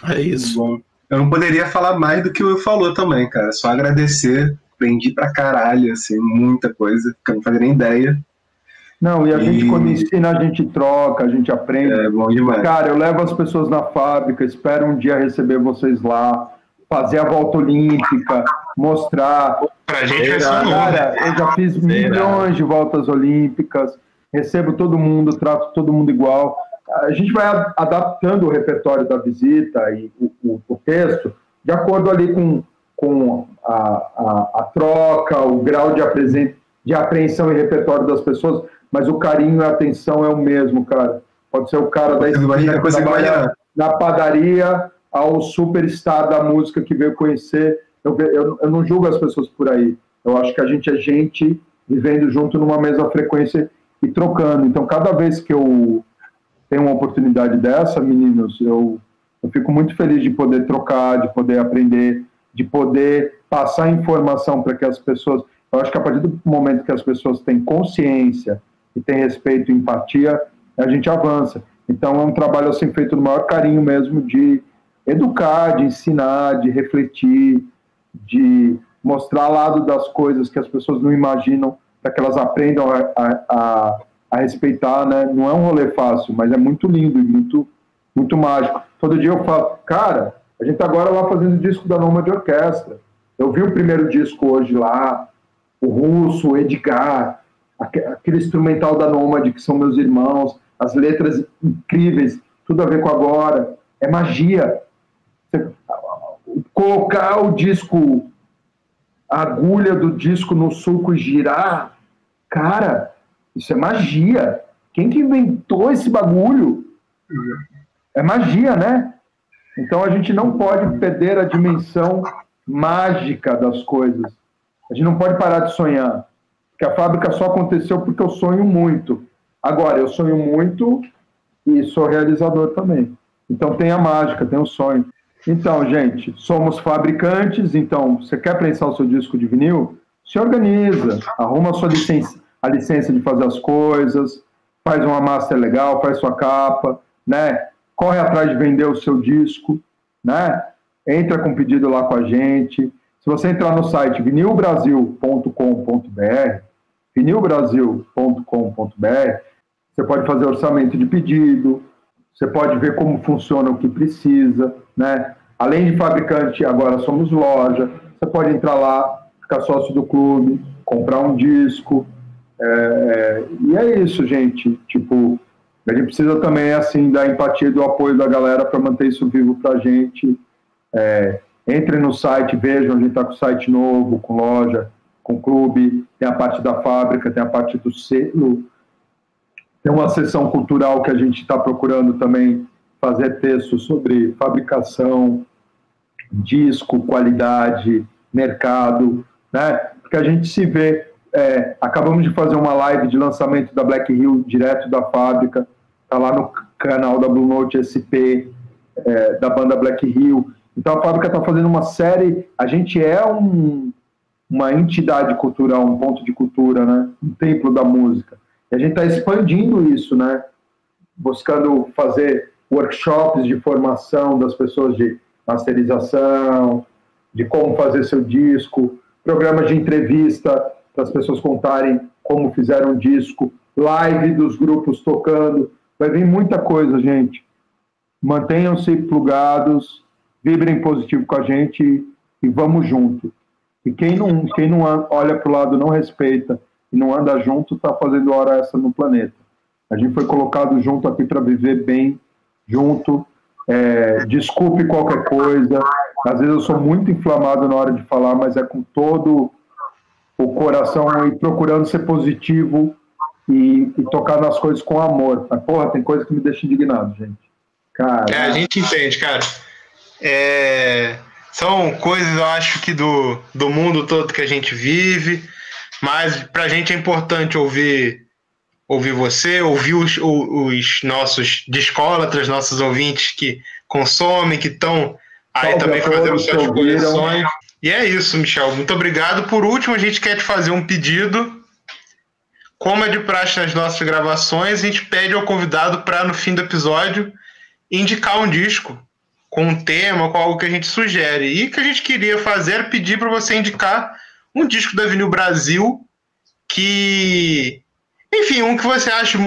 Speaker 3: É isso.
Speaker 6: Bom, eu não poderia falar mais do que o Will falou também, cara. Só agradecer. Aprendi pra caralho, assim, muita coisa, que eu não fazia nem ideia.
Speaker 1: Não, e a
Speaker 6: E-
Speaker 1: gente, quando ensina, a gente troca, a gente aprende.
Speaker 6: É bom demais.
Speaker 1: Cara, eu levo as pessoas na fábrica, espero um dia receber vocês lá, fazer a volta olímpica, mostrar.
Speaker 2: Pra gente vai ser
Speaker 3: Será?
Speaker 2: um
Speaker 1: Cara, eu já fiz milhões de voltas olímpicas, recebo todo mundo, trato todo mundo igual. A gente vai adaptando o repertório da visita e o, o- o texto de acordo ali com, com a, a- a troca, o grau de, apresen- de apreensão e repertório das pessoas, mas o carinho e a atenção é o mesmo, cara. Pode ser o cara da
Speaker 6: Eu
Speaker 1: esquina na padaria ao superstar da música que veio conhecer. Eu, eu, eu não julgo as pessoas por aí. Eu acho que a gente é gente vivendo junto numa mesma frequência e trocando. Então, cada vez que eu tenho uma oportunidade dessa, meninos, eu, eu fico muito feliz de poder trocar, de poder aprender, de poder passar informação para que as pessoas. Eu acho que a partir do momento que as pessoas têm consciência e têm respeito e empatia, a gente avança. Então, é um trabalho assim feito no maior carinho mesmo de educar, de ensinar, de refletir, de mostrar lado das coisas que as pessoas não imaginam, para que elas aprendam a, a, a, respeitar, né? Não é um rolê fácil, mas é muito lindo e muito, muito mágico. Todo dia eu falo, cara, a gente tá agora lá fazendo disco da Noma de Orquestra. Eu vi o primeiro disco hoje lá, o Russo, o Edgar, aquele instrumental da Nômade, que são meus irmãos, as letras incríveis, tudo a ver com agora. É magia. Colocar o disco, a agulha do disco no sulco e girar, cara, isso é magia. Quem que inventou esse bagulho? É magia, né? Então a gente não pode perder a dimensão mágica das coisas. A gente não pode parar de sonhar. Porque a fábrica só aconteceu porque eu sonho muito. Agora, eu sonho muito e sou realizador também. Então tem a mágica, tem o sonho. Então, gente, somos fabricantes, então você quer prensar o seu disco de vinil? Se organiza, arruma a sua licença, a licença de fazer as coisas, faz uma master legal, faz sua capa, né? Corre atrás de vender o seu disco, né? Entra com pedido lá com a gente. Se você entrar no site vinilbrasil.com.br, vinilbrasil.com.br, você pode fazer orçamento de pedido, você pode ver como funciona o que precisa, né? Além de fabricante, agora somos loja. Você pode entrar lá, ficar sócio do clube, comprar um disco. é, e é isso, gente. Tipo, a gente precisa também assim da empatia e do apoio da galera para manter isso vivo para a gente. É, entre no site, vejam, a gente está com site novo, com loja, com clube, tem a parte da fábrica, tem a parte do selo, tem uma sessão cultural que a gente está procurando também fazer textos sobre fabricação, disco, qualidade, mercado, né? Porque a gente se vê é, acabamos de fazer uma live de lançamento da Black Hill direto da fábrica, tá lá no canal da Blue Note SP, é, da banda Black Hill. Então a fábrica está fazendo uma série. A gente é um, uma entidade cultural, um ponto de cultura, né? Um templo da música. E a gente está expandindo isso, né? Buscando fazer workshops de formação das pessoas de masterização, de como fazer seu disco, programas de entrevista para as pessoas contarem como fizeram o disco, live dos grupos tocando. Vai vir muita coisa, gente. Mantenham-se plugados, vibrem positivo com a gente e vamos junto. E quem não, quem não olha para o lado, não respeita e não anda junto, está fazendo hora essa no planeta. A gente foi colocado junto aqui para viver bem, junto. É, desculpe qualquer coisa. Às vezes eu sou muito inflamado na hora de falar, mas é com todo o coração e procurando ser positivo e, e tocar nas coisas com amor. Porra, tem coisa que me deixa indignado, gente.
Speaker 2: Cara. É, a gente entende, cara. É, são coisas, eu acho que do, do mundo todo que a gente vive, mas pra gente é importante ouvir ouvir você, ouvir os, os nossos discólatras, nossos ouvintes que consomem, que estão aí também fazendo suas coleções. E é isso, Michel. Muito obrigado. Por último, a gente quer te fazer um pedido. Como é de praxe nas nossas gravações, a gente pede ao convidado para, no fim do episódio, indicar um disco com um tema, com algo que a gente sugere. E o que a gente queria fazer era pedir para você indicar um disco da Vinil Brasil que. Enfim, um que você acha.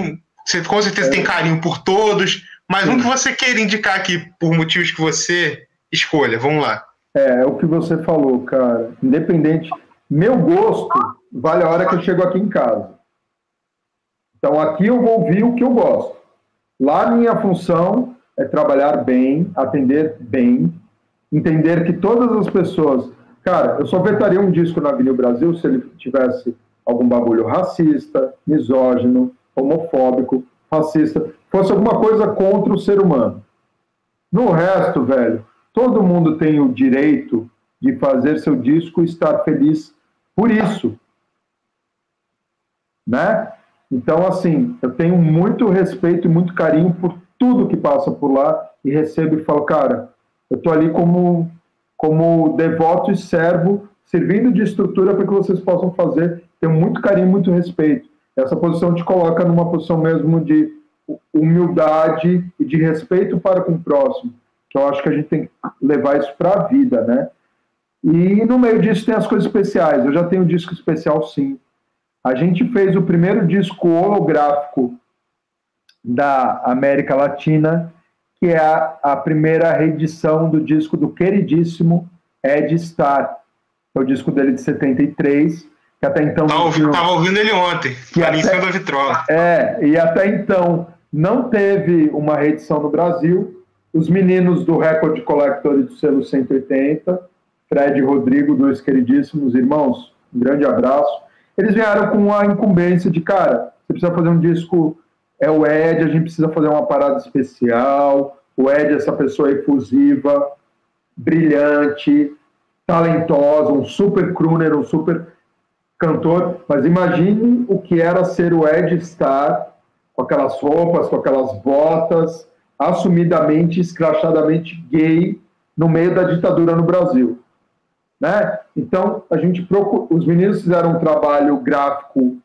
Speaker 2: Você com certeza tem carinho por todos, mas um que você queira indicar aqui por motivos que você escolha. Vamos lá.
Speaker 1: É, é o que você falou, cara. Independente. Meu gosto vale a hora que eu chego aqui em casa. Então aqui eu vou ouvir o que eu gosto. Lá minha função é trabalhar bem, atender bem, entender que todas as pessoas. Cara, eu só vetaria um disco na Avenida Brasil se ele tivesse algum bagulho racista, misógino, homofóbico, racista, fosse alguma coisa contra o ser humano. No resto, velho, Todo mundo tem o direito de fazer seu disco e estar feliz por isso. Né? Então, assim, eu tenho muito respeito e muito carinho por tudo que passa por lá e recebo e falo, cara, eu estou ali como, como devoto e servo, servindo de estrutura para que vocês possam fazer. Tenho muito carinho, muito respeito. Essa posição te coloca numa posição mesmo de humildade e de respeito para com o próximo. Então, eu acho que a gente tem que levar isso para a vida, né? E no meio disso tem as coisas especiais. Eu já tenho um disco especial, sim. A gente fez o primeiro disco holográfico da América Latina, que é a, a primeira reedição do disco do queridíssimo Ed Starr. É o disco dele de 73, que até então...
Speaker 2: Estava ouvindo, ouvindo ele ontem, que ali até, em cima da vitrola.
Speaker 1: É, e até então não teve uma reedição no Brasil, os meninos do Record Collector e do selo 180, Fred e Rodrigo, dois queridíssimos irmãos, um grande abraço. Eles vieram com a incumbência de, cara, você precisa fazer um disco, é o Ed, a gente precisa fazer uma parada especial. O Ed é essa pessoa efusiva, brilhante, talentosa, um super crooner, um super cantor. Mas imagine o que era ser o Ed Star, com aquelas roupas, com aquelas botas, assumidamente, escrachadamente gay no meio da ditadura no Brasil. Né? Então, a gente procura, os meninos fizeram um trabalho gráfico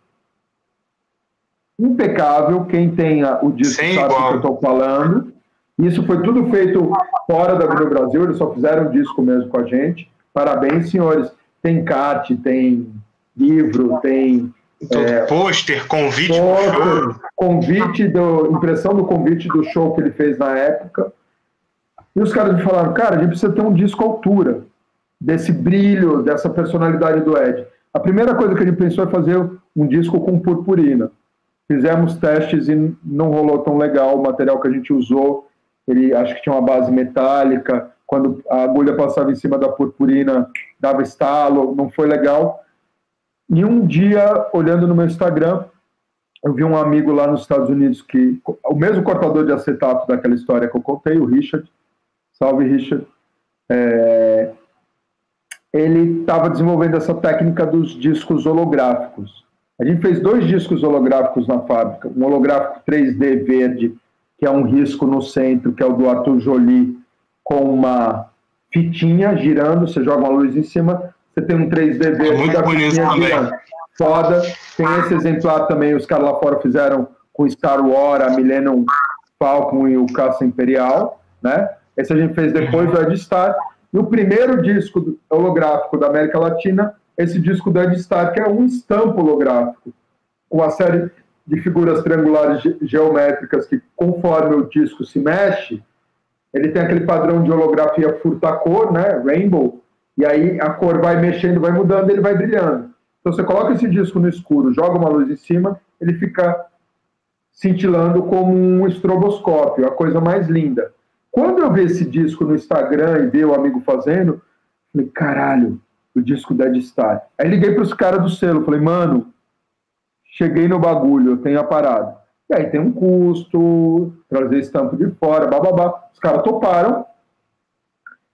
Speaker 1: impecável. Quem tem o disco sabe o que eu estou falando. Isso foi tudo feito fora da Vida Brasil, eles só fizeram um disco mesmo com a gente. Parabéns, senhores. Tem carte, tem livro, tem
Speaker 2: é, pôster, convite show.
Speaker 1: Convite do. Impressão do convite do show que ele fez na época. E os caras me falaram, cara, a gente precisa ter um disco à altura desse brilho, dessa personalidade do Ed. A primeira coisa que a gente pensou é fazer um disco com purpurina. Fizemos testes e não rolou tão legal o material que a gente usou. Ele acho que tinha uma base metálica. Quando a agulha passava em cima da purpurina, dava estalo, não foi legal. E um dia, olhando no meu Instagram, eu vi um amigo lá nos Estados Unidos que o mesmo cortador de acetato daquela história que eu contei, o Richard, salve Richard, é, ele estava desenvolvendo essa técnica dos discos holográficos. A gente fez dois discos holográficos na fábrica, um holográfico 3D verde, que é um risco no centro, que é o do Arthur Jolie, com uma fitinha girando, você joga uma luz em cima, você tem um 3D verde
Speaker 2: Muito
Speaker 1: da
Speaker 2: bonito
Speaker 1: fitinha
Speaker 2: também.
Speaker 1: girando. Foda. Tem esse exemplar também, os caras lá fora fizeram com Star Wars, a Millennium Falcon e o Caça Imperial, né? Esse a gente fez depois do Ed Star. E o primeiro disco holográfico da América Latina, esse disco Star, que é um estampo holográfico, com uma série de figuras triangulares ge- geométricas que, conforme o disco se mexe, ele tem aquele padrão de holografia furta-cor, né? Rainbow, e aí a cor vai mexendo, vai mudando, ele vai brilhando. Então você coloca esse disco no escuro, joga uma luz em cima, ele fica cintilando como um estroboscópio, a coisa mais linda. Quando eu vi esse disco no Instagram e vi o amigo fazendo, falei, caralho, o disco da Star. Aí liguei para os caras do selo, falei, mano, cheguei no bagulho, eu tenho a parada. E aí tem um custo, trazer estampo de fora, bababá. Os caras toparam.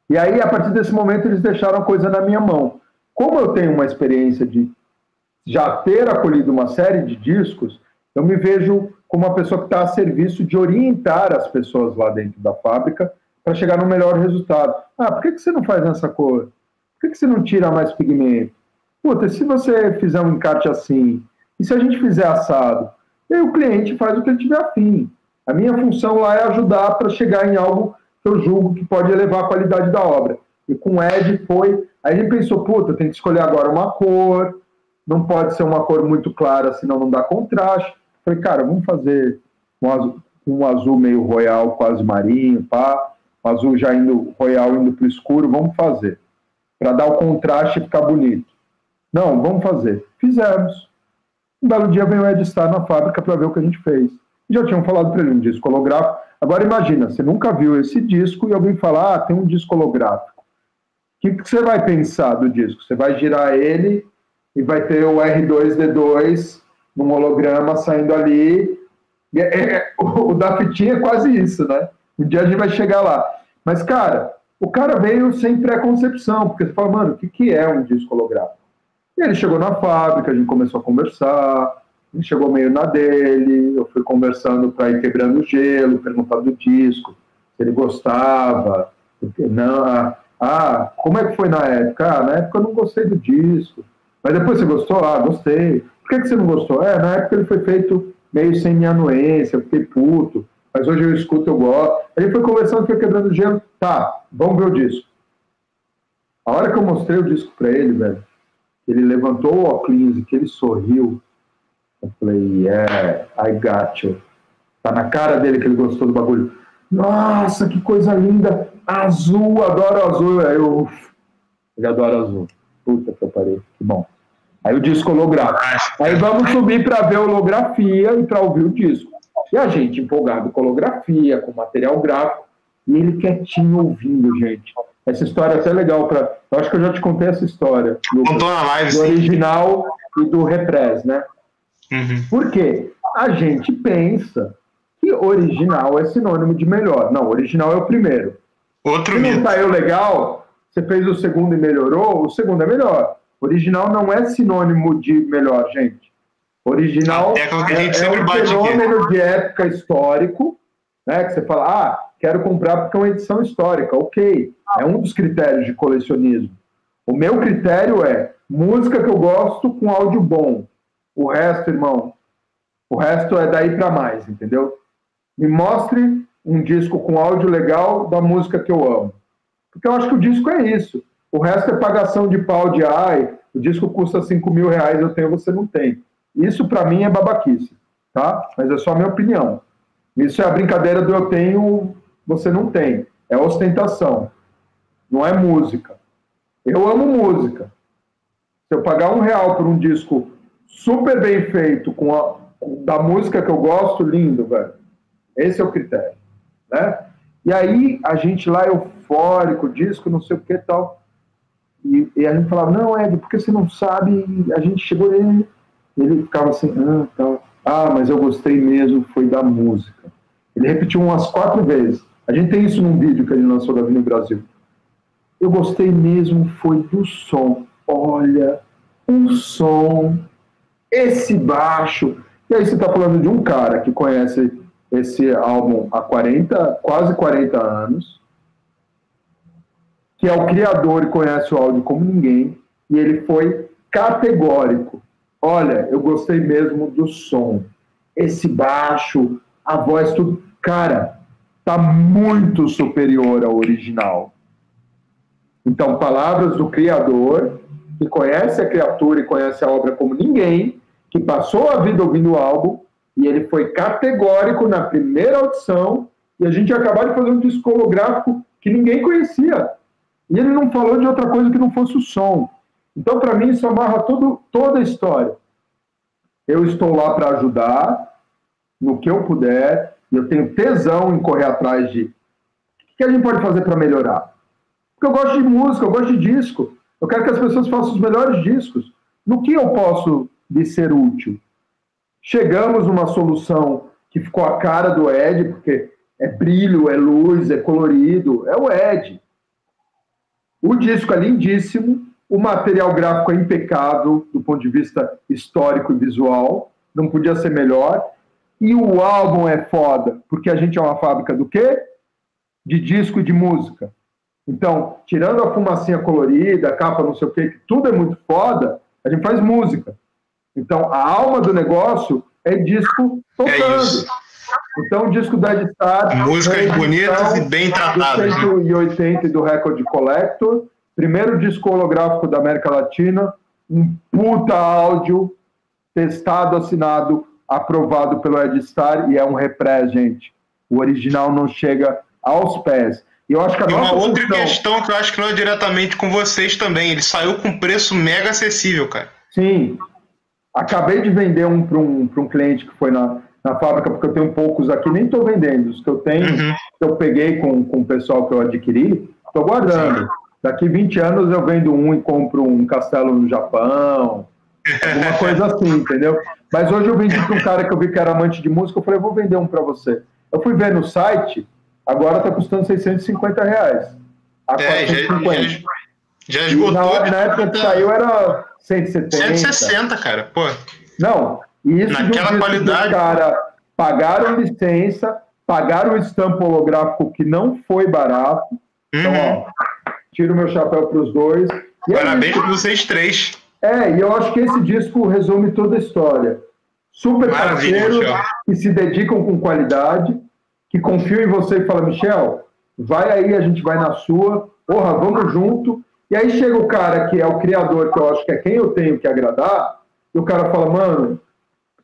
Speaker 1: E aí, a partir desse momento, eles deixaram a coisa na minha mão. Como eu tenho uma experiência de já ter acolhido uma série de discos, eu me vejo como uma pessoa que está a serviço de orientar as pessoas lá dentro da fábrica para chegar no melhor resultado. Ah, por que, que você não faz nessa cor? Por que, que você não tira mais pigmento? Puta, se você fizer um encarte assim, e se a gente fizer assado? E aí o cliente faz o que ele tiver afim. A minha função lá é ajudar para chegar em algo que eu julgo que pode elevar a qualidade da obra. E com o Ed foi. Aí ele pensou, puta, tem que escolher agora uma cor, não pode ser uma cor muito clara, senão não dá contraste. Falei, cara, vamos fazer um azul, um azul meio royal, quase marinho, pá, um azul já indo royal indo para o escuro, vamos fazer. Para dar o contraste e ficar bonito. Não, vamos fazer. Fizemos. Um belo dia veio o Ed Star na fábrica para ver o que a gente fez. Já tinham falado para ele um disco holográfico. Agora imagina, você nunca viu esse disco e alguém fala, ah, tem um disco holográfico. O que, que você vai pensar do disco? Você vai girar ele e vai ter o R2D2 num holograma saindo ali. É- é- o, o da fitinha é quase isso, né? Um dia a gente vai chegar lá. Mas, cara, o cara veio sem preconcepção, porque você fala, mano, o que, que é um disco holográfico? E ele chegou na fábrica, a gente começou a conversar, ele chegou meio na dele, eu fui conversando para ir quebrando o gelo, perguntar do disco, se ele gostava, não, ah, como é que foi na época? Ah, na época eu não gostei do disco, mas depois você gostou? Ah, gostei. Por que, que você não gostou? É, na época ele foi feito meio sem minha anuência, eu fiquei puto, mas hoje eu escuto, eu gosto. Ele foi conversando, foi quebrando o gelo, tá, vamos ver o disco. A hora que eu mostrei o disco para ele, velho, ele levantou o óculos que ele sorriu, eu falei, yeah, I got you. Tá na cara dele que ele gostou do bagulho. Nossa, que coisa linda! Azul, adoro azul. Aí eu, uf, ele adora azul. Puta que eu parei, que bom. Aí o disco holográfico. Aí vamos subir para ver a holografia e para ouvir o disco. E a gente empolgado com holografia, com material gráfico, e ele quietinho ouvindo, gente. Essa história é até legal para. Eu acho que eu já te contei essa história. Lucas,
Speaker 2: Contou na live,
Speaker 1: do original e do repres, né?
Speaker 2: Uhum.
Speaker 1: Por quê? A gente pensa que original é sinônimo de melhor. Não, original é o primeiro.
Speaker 2: Outro
Speaker 1: Se não saiu legal, você fez o segundo e melhorou, o segundo é melhor. Original não é sinônimo de melhor, gente. Original
Speaker 2: É
Speaker 1: é, um
Speaker 2: bate aqui.
Speaker 1: fenômeno de época histórico, né? Que você fala, ah, quero comprar porque é uma edição histórica. Ok, é um dos critérios de colecionismo. O meu critério é música que eu gosto com áudio bom. O resto, irmão, o resto é daí para mais, entendeu? Me mostre um disco com áudio legal da música que eu amo. Porque eu acho que o disco é isso. O resto é pagação de pau de ai, o disco custa 5 mil reais, eu tenho, você não tem. Isso para mim é babaquice, tá? Mas é só a minha opinião. Isso é a brincadeira do eu tenho, você não tem. É ostentação. Não é música. Eu amo música. Se eu pagar um real por um disco super bem feito, com a, da música que eu gosto, lindo, velho. Esse é o critério, né? E aí, a gente lá eufórico, disco, não sei o que tal. E, e a gente falava, não, Ed, porque você não sabe? A gente chegou nele, ele ficava assim, ah, ah, mas eu gostei mesmo, foi da música. Ele repetiu umas quatro vezes. A gente tem isso num vídeo que ele lançou da Vini Brasil. eu gostei mesmo foi do som. Olha, o som, esse baixo. E aí você está falando de um cara que conhece esse álbum há 40, quase 40 anos, que é o criador e conhece o áudio como ninguém, e ele foi categórico. Olha, eu gostei mesmo do som. Esse baixo, a voz, tudo. Cara, tá muito superior ao original. Então, palavras do criador, que conhece a criatura e conhece a obra como ninguém, que passou a vida ouvindo o álbum, e ele foi categórico na primeira audição, e a gente acabou de fazer um disco holográfico que ninguém conhecia. E ele não falou de outra coisa que não fosse o som. Então, para mim, isso amarra tudo, toda a história. Eu estou lá para ajudar, no que eu puder, e eu tenho tesão em correr atrás de o que a gente pode fazer para melhorar. Porque eu gosto de música, eu gosto de disco. Eu quero que as pessoas façam os melhores discos. No que eu posso lhe ser útil? Chegamos numa solução que ficou a cara do Ed, porque é brilho, é luz, é colorido, é o Ed. O disco é lindíssimo, o material gráfico é impecável do ponto de vista histórico e visual, não podia ser melhor. E o álbum é foda, porque a gente é uma fábrica do quê? De disco e de música. Então, tirando a fumacinha colorida, a capa não sei o quê, que tudo é muito foda, a gente faz música. Então, a alma do negócio é disco tocando. É isso. Então, o disco da Star.
Speaker 2: Músicas bonitas e bem tratadas.
Speaker 1: Do 180 né? do Record Collector. Primeiro disco holográfico da América Latina. Um puta áudio. Testado, assinado, aprovado pelo Ed Star. E é um repré, gente. O original não chega aos pés.
Speaker 2: E eu acho que a e uma outra função... questão que eu acho que não é diretamente com vocês também. Ele saiu com preço mega acessível, cara.
Speaker 1: Sim. Acabei de vender um para um, um cliente que foi na, na fábrica, porque eu tenho poucos aqui, nem estou vendendo. Os que eu tenho, uhum. que eu peguei com, com o pessoal que eu adquiri, estou guardando. Sim. Daqui 20 anos eu vendo um e compro um castelo no Japão, alguma <laughs> coisa assim, entendeu? Mas hoje eu vendi para um cara que eu vi que era amante de música, eu falei, eu vou vender um para você. Eu fui ver no site, agora está custando 650 reais.
Speaker 2: A é, 450. Já, já, já esgotou.
Speaker 1: Na, na, época que saiu era 170.
Speaker 2: 160, cara, pô.
Speaker 1: Não, isso
Speaker 2: Naquela qualidade.
Speaker 1: cara pagaram licença, pagaram o estampo holográfico que não foi barato. Então, uhum. Então, ó, tiro meu chapéu para os dois.
Speaker 2: E é Parabéns para vocês três.
Speaker 1: É, e eu acho que esse disco resume toda a história. Super parceiros que se dedicam com qualidade, que confiam em você e falam, Michel, vai aí, a gente vai na sua, porra, vamos junto. E aí chega o cara que é o criador, que eu acho que é quem eu tenho que agradar, e o cara fala, mano,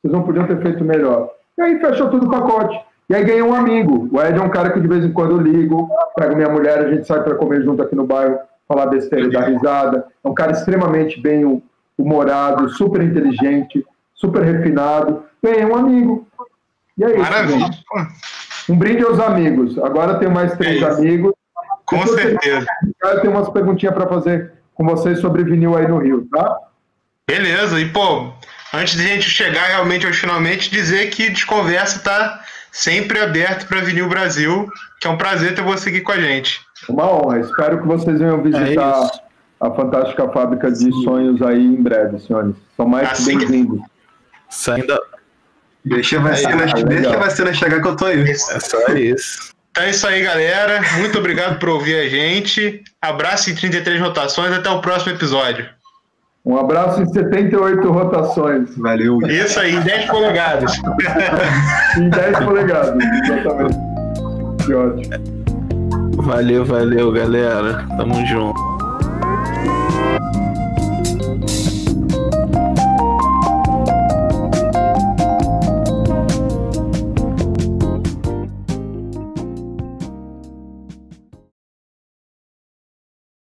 Speaker 1: vocês não podiam ter feito melhor. E aí fechou tudo o pacote. E aí ganhei um amigo. O Ed é um cara que de vez em quando eu ligo, pego minha mulher, a gente sai para comer junto aqui no bairro, falar besteira e dar risada. É um cara extremamente bem humorado, super inteligente, super refinado. Ganhei um amigo. E é isso. Maravilha. Um brinde aos amigos. Agora tenho mais três é amigos.
Speaker 2: Com Depois certeza.
Speaker 1: Eu tenho umas perguntinhas para fazer com vocês sobre vinil aí no Rio, tá?
Speaker 2: Beleza. E, pô, antes de a gente chegar realmente aos finalmente, dizer que Desconversa está sempre aberto para Vinil Brasil, que é um prazer ter você aqui com a gente.
Speaker 1: Uma honra. Espero que vocês venham visitar é a fantástica fábrica de Sim. sonhos aí em breve, senhores. São mais assim bem-vindos.
Speaker 3: Saindo.
Speaker 6: Deixa a vacina, é, deixa a vacina chegar que eu tô aí.
Speaker 3: É só isso.
Speaker 2: Então é isso aí, galera. Muito obrigado por ouvir a gente. Abraço em 33 rotações. Até o próximo episódio.
Speaker 1: Um abraço em 78 rotações.
Speaker 6: Valeu.
Speaker 2: Isso aí, em 10 polegadas. <laughs>
Speaker 1: em 10 polegadas, exatamente. Que ótimo.
Speaker 3: Valeu, valeu, galera. Tamo junto.